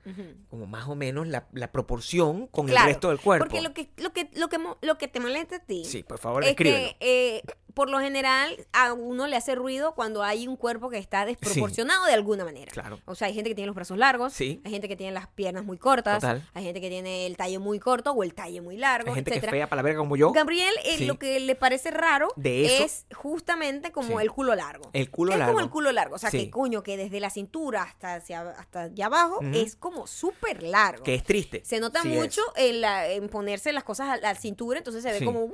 como más o menos la, la proporción con Claro, el resto del cuerpo. Porque lo que, lo que, lo que, lo que te molesta a ti Sí, por favor, es escríbelo. que eh, por lo general a uno le hace ruido cuando hay un cuerpo que está desproporcionado de alguna manera. Claro. O sea, hay gente que tiene los brazos largos, Sí. hay gente que tiene las piernas muy cortas, Total. hay gente que tiene el tallo muy corto o el tallo muy largo, Hay gente que es fea para la verga como yo. Gabriel, eh, Sí. lo que le parece raro De eso- es justamente como el culo largo. El culo Que Es como largo. el culo largo. O sea, que coño, que desde la cintura hasta, hacia, hasta allá abajo es como súper largo. Que es triste. Se nota Sí mucho en, la- en ponerse las cosas a la cintura, entonces se ve Sí. como uh,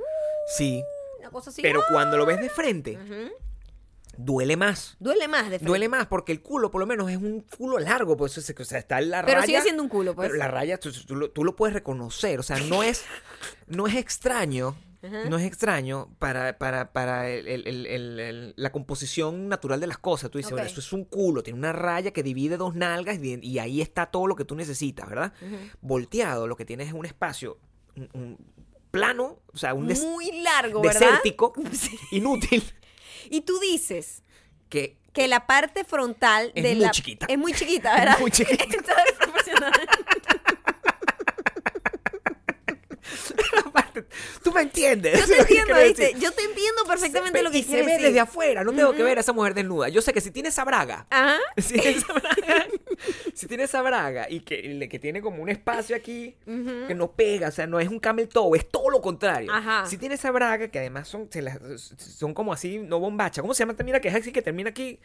Sí. una cosa así. Pero cuando lo ves de frente, Ujú. duele más. Duele más de frente. Duele más porque el culo, por lo menos, es un culo largo. Pues, o sea, o sea, está en la Pero raya. sigue siendo un culo, pues. Pero la raya, tú, tú lo puedes reconocer. O sea, no es, no es extraño. No es extraño para, para, para el- el- el- la composición natural de las cosas. Tú dices, bueno, Ok. eso es un culo, tiene una raya que divide dos nalgas y, y ahí está todo lo que tú necesitas, ¿verdad? Volteado, lo que tienes es un espacio, un, un plano, o sea, un des- Muy largo, ¿verdad? desértico, inútil, Y tú dices que que la parte frontal Es de muy la chiquita. es muy chiquita, ¿verdad? Muy chiquita. Desproporcionada. tú me entiendes. Yo te entiendo, ¿viste? Yo te entiendo perfectamente Se- lo que y se quieres ve decir. desde afuera, no tengo que ver a esa mujer desnuda. Yo sé que si tiene esa braga, Ajá. si tiene esa braga, si tiene esa braga y que, que tiene como un espacio aquí que no pega, o sea, no es un camel toe, es todo lo contrario. Ajá. Si tiene esa braga que además son, se las- son como así, no bombacha. ¿Cómo se llama la que es así que termina aquí?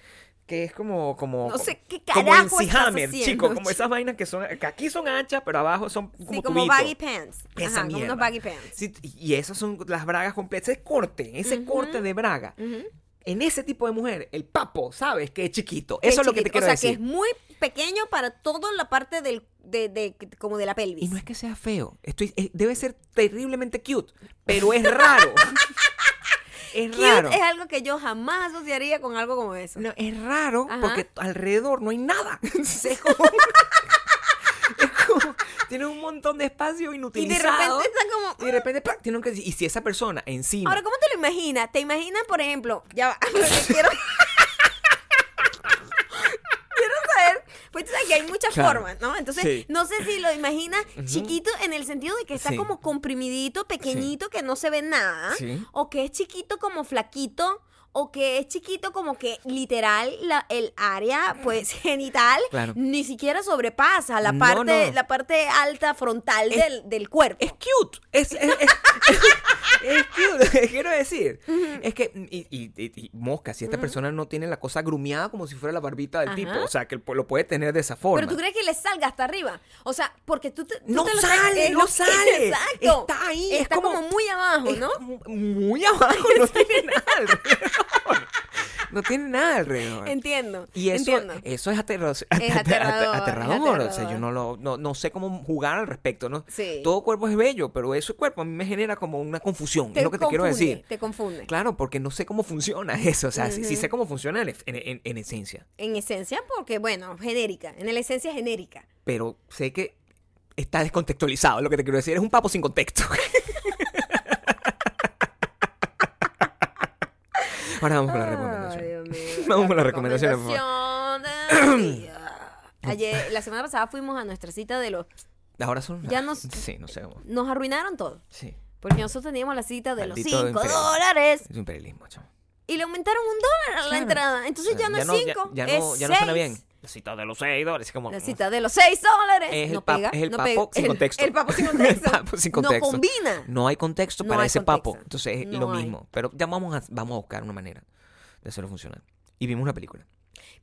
Que es como, como, No sé qué como carajo en estás Hammer, haciendo, chico, como chico. esas vainas que son, que aquí son anchas, pero abajo son como Sí, como tubitos. baggy pants. Esa Ajá, como mierda. unos baggy pants. Sí, y esas son las bragas completas. Ese corte, ese corte de braga. Ujú. En ese tipo de mujer, el papo, ¿sabes? Que es chiquito. Eso es lo que te quiero o sea, decir. que es muy pequeño para toda la parte del, de, de- como de la pelvis. Y no es que sea feo. Estoy, eh, debe ser terriblemente cute, pero es raro. es Cute raro. es algo que yo jamás asociaría con algo como eso. No, es raro Ajá. porque alrededor no hay nada. es como... es como... Tiene un montón de espacio y de inutilizado. repente está como... Y de repente, ¡plac! tiene un... Y si esa persona encima... Ahora, ¿cómo te lo imaginas? ¿Te imaginas, por ejemplo, ya va, quiero... quiero saber, pues tú sabes que hay muchas Claro. formas, ¿no? Entonces, Sí. no sé si lo imaginas chiquito en el sentido de que está Sí. como comprimidito, pequeñito, que no se ve nada, Sí. o que es chiquito como flaquito, o que es chiquito como que literal la, el área pues genital Claro. ni siquiera sobrepasa la No, parte no. la parte alta frontal Es- del, del cuerpo. es cute. Es, es, es- es cute. Quiero decir. Es que, y, y- y- y mosca, si esta persona no tiene la cosa grumiada como si fuera la barbita del Ajá. tipo. O sea, que lo puede tener de esa forma. Pero tú crees que le salga hasta arriba. O sea, porque tú te. tú No te sale, es no sale. Exacto. Está ahí, es Está como, como- muy abajo, ¿no? mu- Muy abajo, no tiene nada. No tiene nada alrededor. Entiendo. Y eso, entiendo. eso es, aterrador, es aterrador. O sea, yo no, lo, no, no sé cómo jugar al respecto, ¿no? Sí. Todo cuerpo es bello, pero ese cuerpo a mí me genera como una confusión. es lo que te quiero confunde, decir. Te confunde. Claro, porque no sé cómo funciona eso. O sea, sí, sí sé cómo funciona en, en- en- en esencia. En esencia, porque, bueno, genérica. En la esencia genérica. Pero sé que está descontextualizado. Lo que te quiero decir es un papo sin contexto. Ahora vamos con la recomendación. Dios mío. Vamos con la recomendación, por día. Ayer, la semana pasada fuimos a nuestra cita de los... Ahora son. Ya nos- Sí, no sé cómo. Nos arruinaron todo. Sí. Porque nosotros teníamos la cita de Maldito los 5 imperial. dólares. Es un imperialismo, chamo. Y le aumentaron un dólar a la Claro. entrada. Entonces O sea, ya no es ya 5. Ya, ya no, ya no suena bien. La cita de los 6 dólares. es Como, La cita de los 6 dólares. Es el no pega, es el no papo sin El- contexto. El, papo sin contexto. El papo sin contexto. No combina. No hay contexto No para hay ese contexto. papo. Entonces es No lo hay. mismo. Pero ya vamos a, vamos a buscar una manera de hacerlo funcionar. Y vimos una película.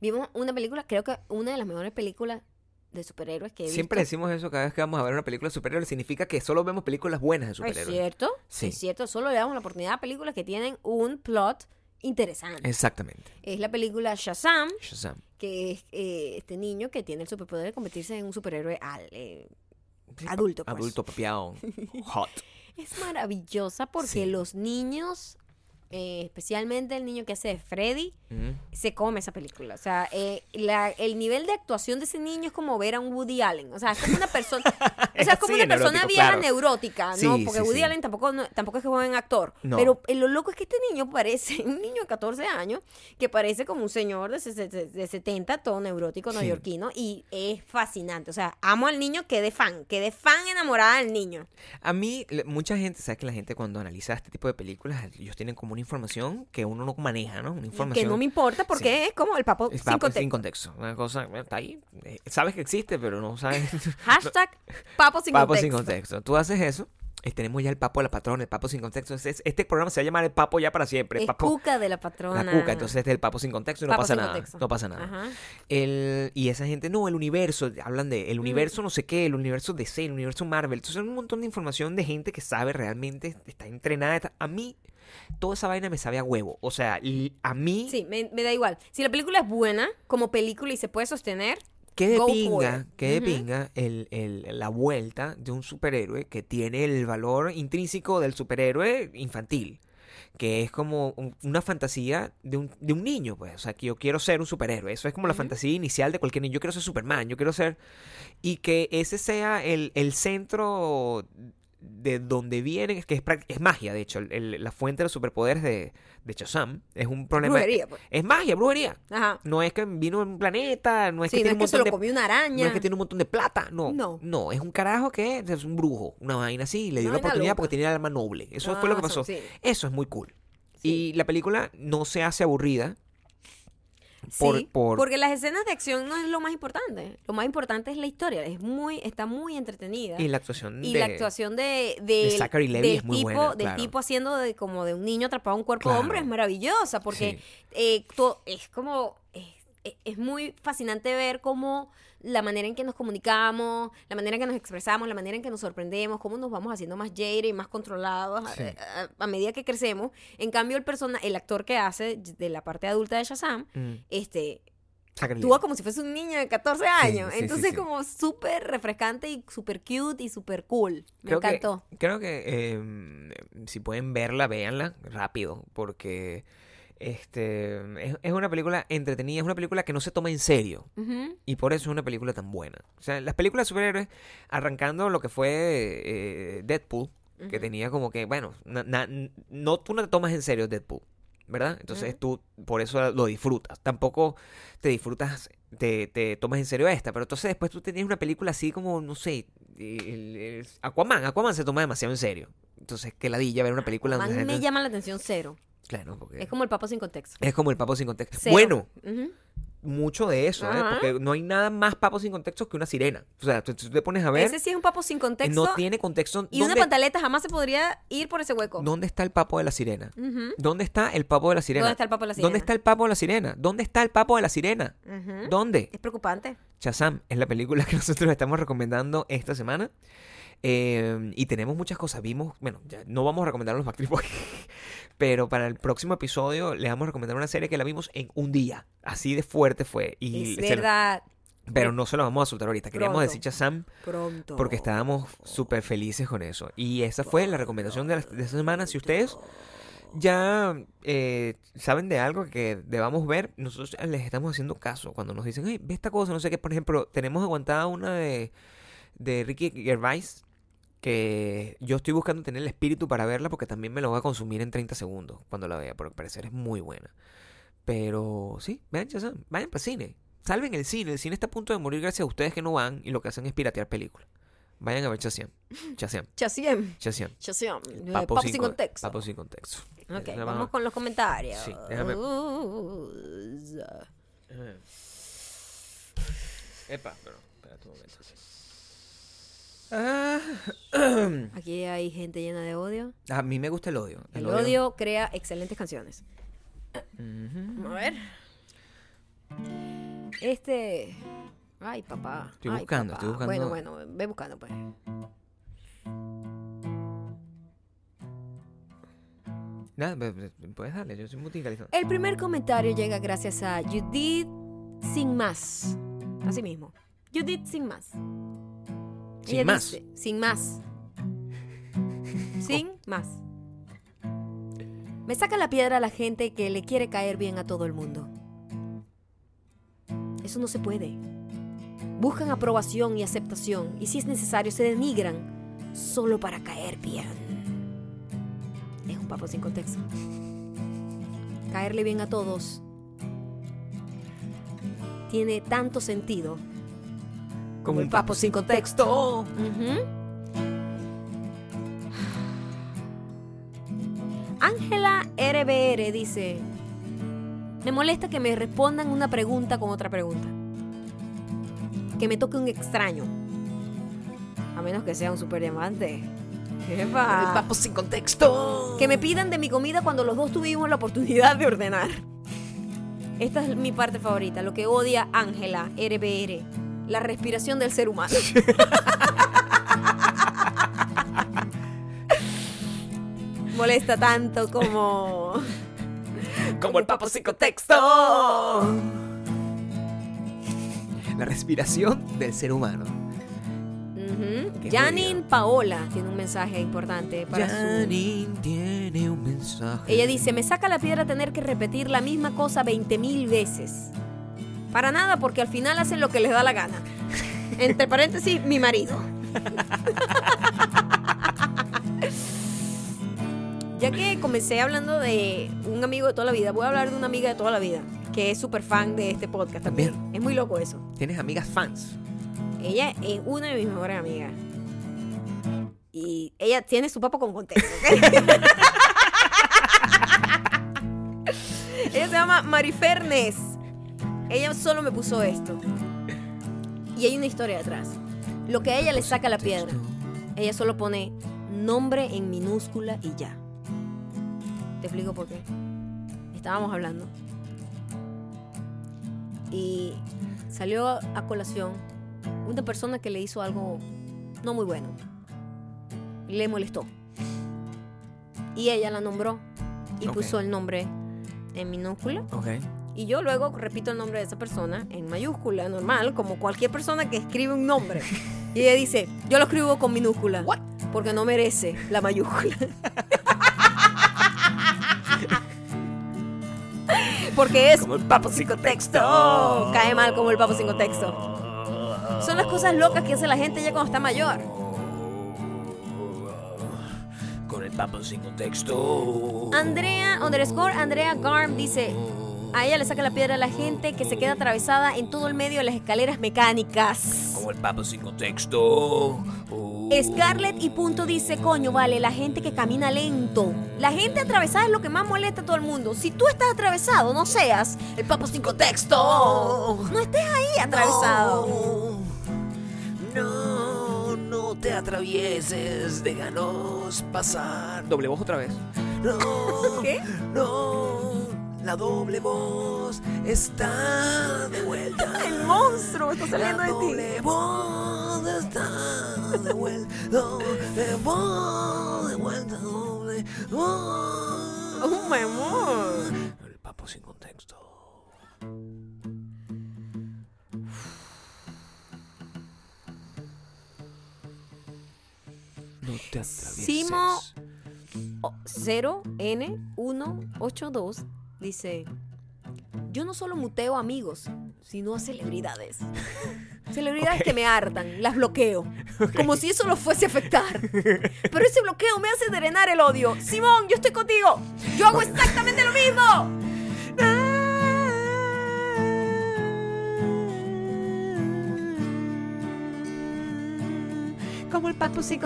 Vimos una película, creo que una de las mejores películas de superhéroes que he Siempre visto. decimos eso cada vez que vamos a ver una película de superhéroes. Significa que solo vemos películas buenas de Es superhéroes. cierto, Sí. es cierto. Solo le damos la oportunidad a películas que tienen un plot interesante. Exactamente. Es la película Shazam, Shazam. que es eh, este niño que tiene el superpoder de convertirse en un superhéroe al, eh, Adulto, pues. Adulto, papiado. Hot. Es maravillosa porque Sí. los niños, eh, especialmente el niño que hace de Freddy, se come esa película. O sea, eh, la- el nivel de actuación de ese niño es como ver a un Woody Allen. O sea, es como una persona, o sea, es como una persona vieja claro. neurótica, ¿no? Sí, Porque sí, Woody. Allen tampoco, no- tampoco es que buen actor. No. Pero eh, lo loco es que este niño parece un niño de 14 años que parece como un señor de, de 70, todo neurótico, neoyorquino, y es fascinante. O sea, amo al niño, quedé fan, quedé fan enamorada del niño. A mí, mucha gente, sabes que la gente cuando analiza este tipo de películas, ellos tienen como una información que uno no maneja, ¿no? Una información. Que no me importa porque es como el papo sin papo contexto. sin contexto. Una cosa, está ahí. eh, Sabes que existe, pero no sabes. Hashtag papo sin papo contexto. sin contexto. Tú haces eso. Tenemos ya el papo de la patrona, el papo sin contexto. Entonces, este programa se va a llamar el papo ya para siempre. Es papo, cuca de la patrona. la cuca. Entonces, este es el papo sin contexto y no Papo pasa nada. contexto. No pasa nada. Ajá. El, y esa gente, no, el universo, hablan de Mm. el universo no sé qué, el universo DC, el universo Marvel. Entonces un montón de información de gente que sabe realmente, está entrenada. está- A mí, toda esa vaina me sabe a huevo. O sea, a mí, Sí, me, me da igual. Si la película es buena como película y se puede sostener, qué de go pinga, qué de pinga el, el- la vuelta de un superhéroe que tiene el valor intrínseco del superhéroe infantil. Que es como un- una fantasía de un, de un niño, pues. O sea, que yo quiero ser un superhéroe. Eso es como la fantasía inicial de cualquier niño. Yo quiero ser Superman, yo quiero ser. Y que ese sea el, el centro de donde vienen, que es, es magia, de hecho. el- el- la fuente de los superpoderes de, de Shazam es un problema. brujería, pues. Es magia, brujería. Ajá. No es que vino de un planeta, no es Sí, que no tiene es un que se montón lo de comió una araña. no es que tiene un montón de plata, no. No. No, es un carajo que es un brujo, una vaina así. Le dio la oportunidad porque tenía el alma noble. Eso fue lo que Ah, pasó. sí. Eso es muy cool. Sí. Y la película no se hace aburrida. Por- sí, por- porque las escenas de acción no es lo más importante. Lo más importante es la historia. Es muy, está muy entretenida. Y la actuación Y de... la actuación de, de- de Zachary del es muy tipo, buena, del claro. tipo haciendo de como de un niño atrapado en un cuerpo Claro. de hombre es maravillosa porque eh, to- es como es, es- es muy fascinante ver cómo la manera en que nos comunicamos, la manera en que nos expresamos, la manera en que nos sorprendemos, cómo nos vamos haciendo más jaded y más controlados a- Sí. a, a medida que crecemos. En cambio, el persona, el actor que hace de la parte adulta de Shazam, Mm, este, actúa como si fuese un niño de 14 años. sí, sí, Entonces, sí. como súper refrescante y súper cute y súper cool. Me Creo que- encantó. creo que eh, si pueden verla, véanla rápido, porque este es, es una película entretenida, es una película que no se toma en serio. Y por eso es una película tan buena. O sea, las películas de superhéroes, arrancando lo que fue eh, Deadpool, que tenía como que, bueno, na- na- no tú no te tomas en serio Deadpool, ¿verdad? Entonces Ujú. tú por eso lo disfrutas. Tampoco te disfrutas, te, te tomas en serio esta, pero entonces después tú tenías una película así como, no sé, el- el- Aquaman. Aquaman se toma demasiado en serio. Entonces, que ladilla ver una película A donde mí la me llama la atención cero. Claro, porque Es como el papo sin contexto. es como el papo sin contexto. Cero. Bueno, mucho de eso, ¿eh? Porque no hay nada más papo sin contexto que una sirena. O sea, tú, tú te pones a ver, Ese sí es un papo sin contexto. no tiene contexto. y una ¿Dónde, pantaleta jamás se podría ir por ese hueco. ¿Dónde está el papo de la sirena? ¿Dónde está el papo de la sirena? ¿Dónde está el papo de la sirena? ¿Dónde está el papo de la sirena? ¿Dónde está el papo de la sirena? ¿Dónde? Es preocupante. Shazam es la película que nosotros estamos recomendando esta semana. Eh, y tenemos muchas cosas. Vimos, bueno, ya no vamos a recomendar los Backstreet Boys, pero para el próximo episodio le vamos a recomendar una serie que la vimos en un día. Así de fuerte fue. Y es verdad. pero no se lo vamos a soltar ahorita. Queríamos Pronto. decir Shazam Pronto. porque estábamos súper felices con eso. Y esa fue la recomendación de, la- de esta semana. Si ustedes ya eh, saben de algo que debamos ver, nosotros les estamos haciendo caso. Cuando nos dicen, hey, ve esta cosa, no sé qué. Por ejemplo, tenemos aguantada una de, de Ricky Gervais. Que yo estoy buscando tener el espíritu para verla porque también me lo voy a consumir en 30 segundos cuando la vea, porque al parecer es muy buena. Pero sí, vean Shazam, vayan para el cine. Salven el cine. El cine está a punto de morir gracias a ustedes que no van y lo que hacen es piratear películas. Vayan a ver Shazam. Shazam. Chasiem. Shazam. Chasiem. Papo, sin sin con- contexto. Papo sin contexto. Ok, vamos con los comentarios. Sí, déjame- Epa, pero espérate un momento. Ah, Aquí hay gente llena de odio. a mí me gusta el odio. El odio crea excelentes canciones. Ujú. A ver. Este. Ay, papá. Estoy Ay, buscando, papá. estoy Bueno, buscando. bueno, ve buscando, pues. Nada, ve- ve- puedes darle, yo soy musicalizado. El primer comentario llega gracias a Judith Sin Más. Así mismo. Judith Sin Más. Sin Ella más. dice, sin más. Sin más. Me saca la piedra a la gente que le quiere caer bien a todo el mundo. Eso no se puede. Buscan aprobación y aceptación y si es necesario se denigran solo para caer bien. Es un papo sin contexto. Caerle bien a todos tiene tanto sentido como el papo sin contexto. Ángela RBR dice, me molesta que me respondan una pregunta con otra pregunta. Que me toque un extraño. A menos que sea un super diamante. Epa. sin contexto. Que me pidan de mi comida cuando los dos tuvimos la oportunidad de ordenar. Esta es mi parte favorita, lo que odia Ángela RBR, la respiración del ser humano. Molesta tanto como Como el papo sin contexto. La respiración del ser humano. Janine jodido. Paola tiene un mensaje importante para su Janine tiene un mensaje. Ella dice, me saca la piedra tener que repetir la misma cosa 20 mil veces. Para nada, porque al final hacen lo que les da la gana. Entre paréntesis, mi marido. ya que comencé hablando de un amigo de toda la vida, voy a hablar de una amiga de toda la vida, que es súper fan de este podcast también. También. Es muy loco eso. Tienes amigas fans. Ella es una de mis mejores amigas. Y ella tiene su papo con contexto. ¿ok? ella se llama Marifernes. Ella solo me puso esto. Y hay una historia detrás. Lo que a ella le saca la piedra. Ella solo pone nombre en minúscula y ya. Te explico por qué. Estábamos hablando. Y salió a colación una persona que le hizo algo no muy bueno. Le molestó. Y ella la nombró y puso el nombre en minúscula. Y yo luego repito el nombre de esa persona en mayúscula, normal, como cualquier persona que escribe un nombre. Y ella dice, yo lo escribo con minúscula. What? Porque no merece la mayúscula. porque es Como el papo sin contexto. Cae mal como el papo sin contexto. Son las cosas locas que hace la gente ya cuando está mayor. Con el papo sin contexto. Andrea, underscore Andrea Garm dice, a ella le saca la piedra a la gente que se queda atravesada en todo el medio de las escaleras mecánicas. Como el papo sin contexto. Scarlett y punto dice, coño, vale, la gente que camina lento. La gente atravesada es lo que más molesta a todo el mundo. Si tú estás atravesado, no seas el papo sin contexto. No estés ahí atravesado. No, no te atravieses, déjanos pasar. Doble voz otra vez. No, ¿Qué? no, La doble voz está de vuelta. El monstruo está saliendo La de ti. doble voz está de vuelta. Doble voz de vuelta. Doble voz. Oh, mi amor. El papo sin contexto. No te atravieses. Simo o- 0N182 dice: Yo no solo muteo amigos, sino a celebridades. Celebridades que me hartan, las bloqueo. Como si eso los fuese a afectar. Pero ese bloqueo me hace drenar el odio. Simón, yo estoy contigo. Yo hago exactamente lo mismo. Como el papo sin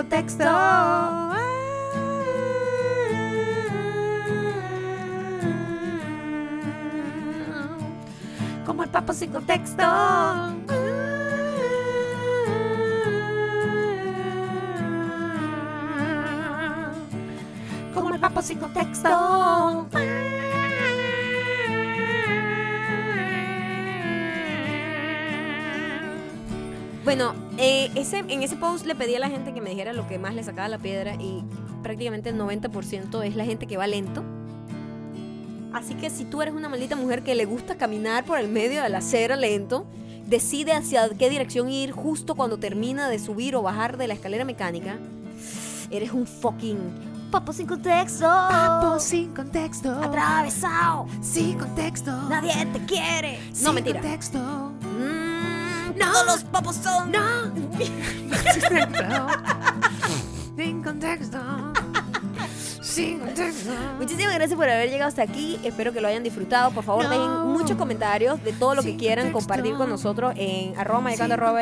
Como el papo sin contexto. Como el papo sin contexto. Bueno, eh, ese, en ese post le pedí a la gente que me dijera lo que más le sacaba la piedra y prácticamente el 90% es la gente que va lento. Así que si tú eres una maldita mujer que le gusta caminar por el medio de la acera lento, decide hacia qué dirección ir justo cuando termina de subir o bajar de la escalera mecánica, eres un fucking papo sin contexto. Papo sin contexto. Atravesado. Sin contexto. Nadie te quiere. No, Sin mentira. contexto. Mm, No. Todos los papos son. No. Sin contexto. Muchísimas gracias por haber llegado hasta aquí. Espero que lo hayan disfrutado. Por favor, No. dejen muchos comentarios de todo lo que quieran compartir con nosotros en arroba mayacando, arroba.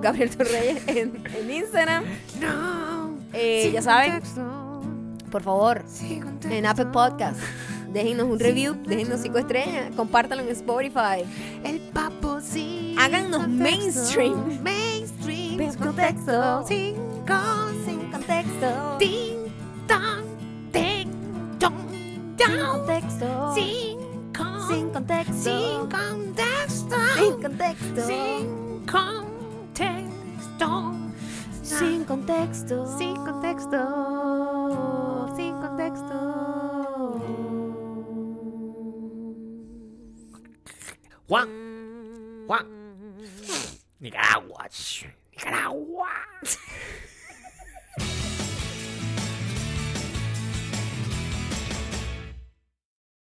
Gabriel Torreyes en, en Instagram. No. Eh, ya saben, por favor, en Apple Podcast. Déjennos un review, déjennos cinco estrellas, compártanlo en Spotify. El papo Hágannos contexto. mainstream. Mainstream. Sin contexto. Sin con. Sin contexto. Ding dong. Down. contexto. Sin con. Sin contexto. Sin contexto. Sin contexto. Sin contexto. Sin contexto. Sin contexto. Sin contexto. Juan. Juan. Nicaragua. Nicaragua.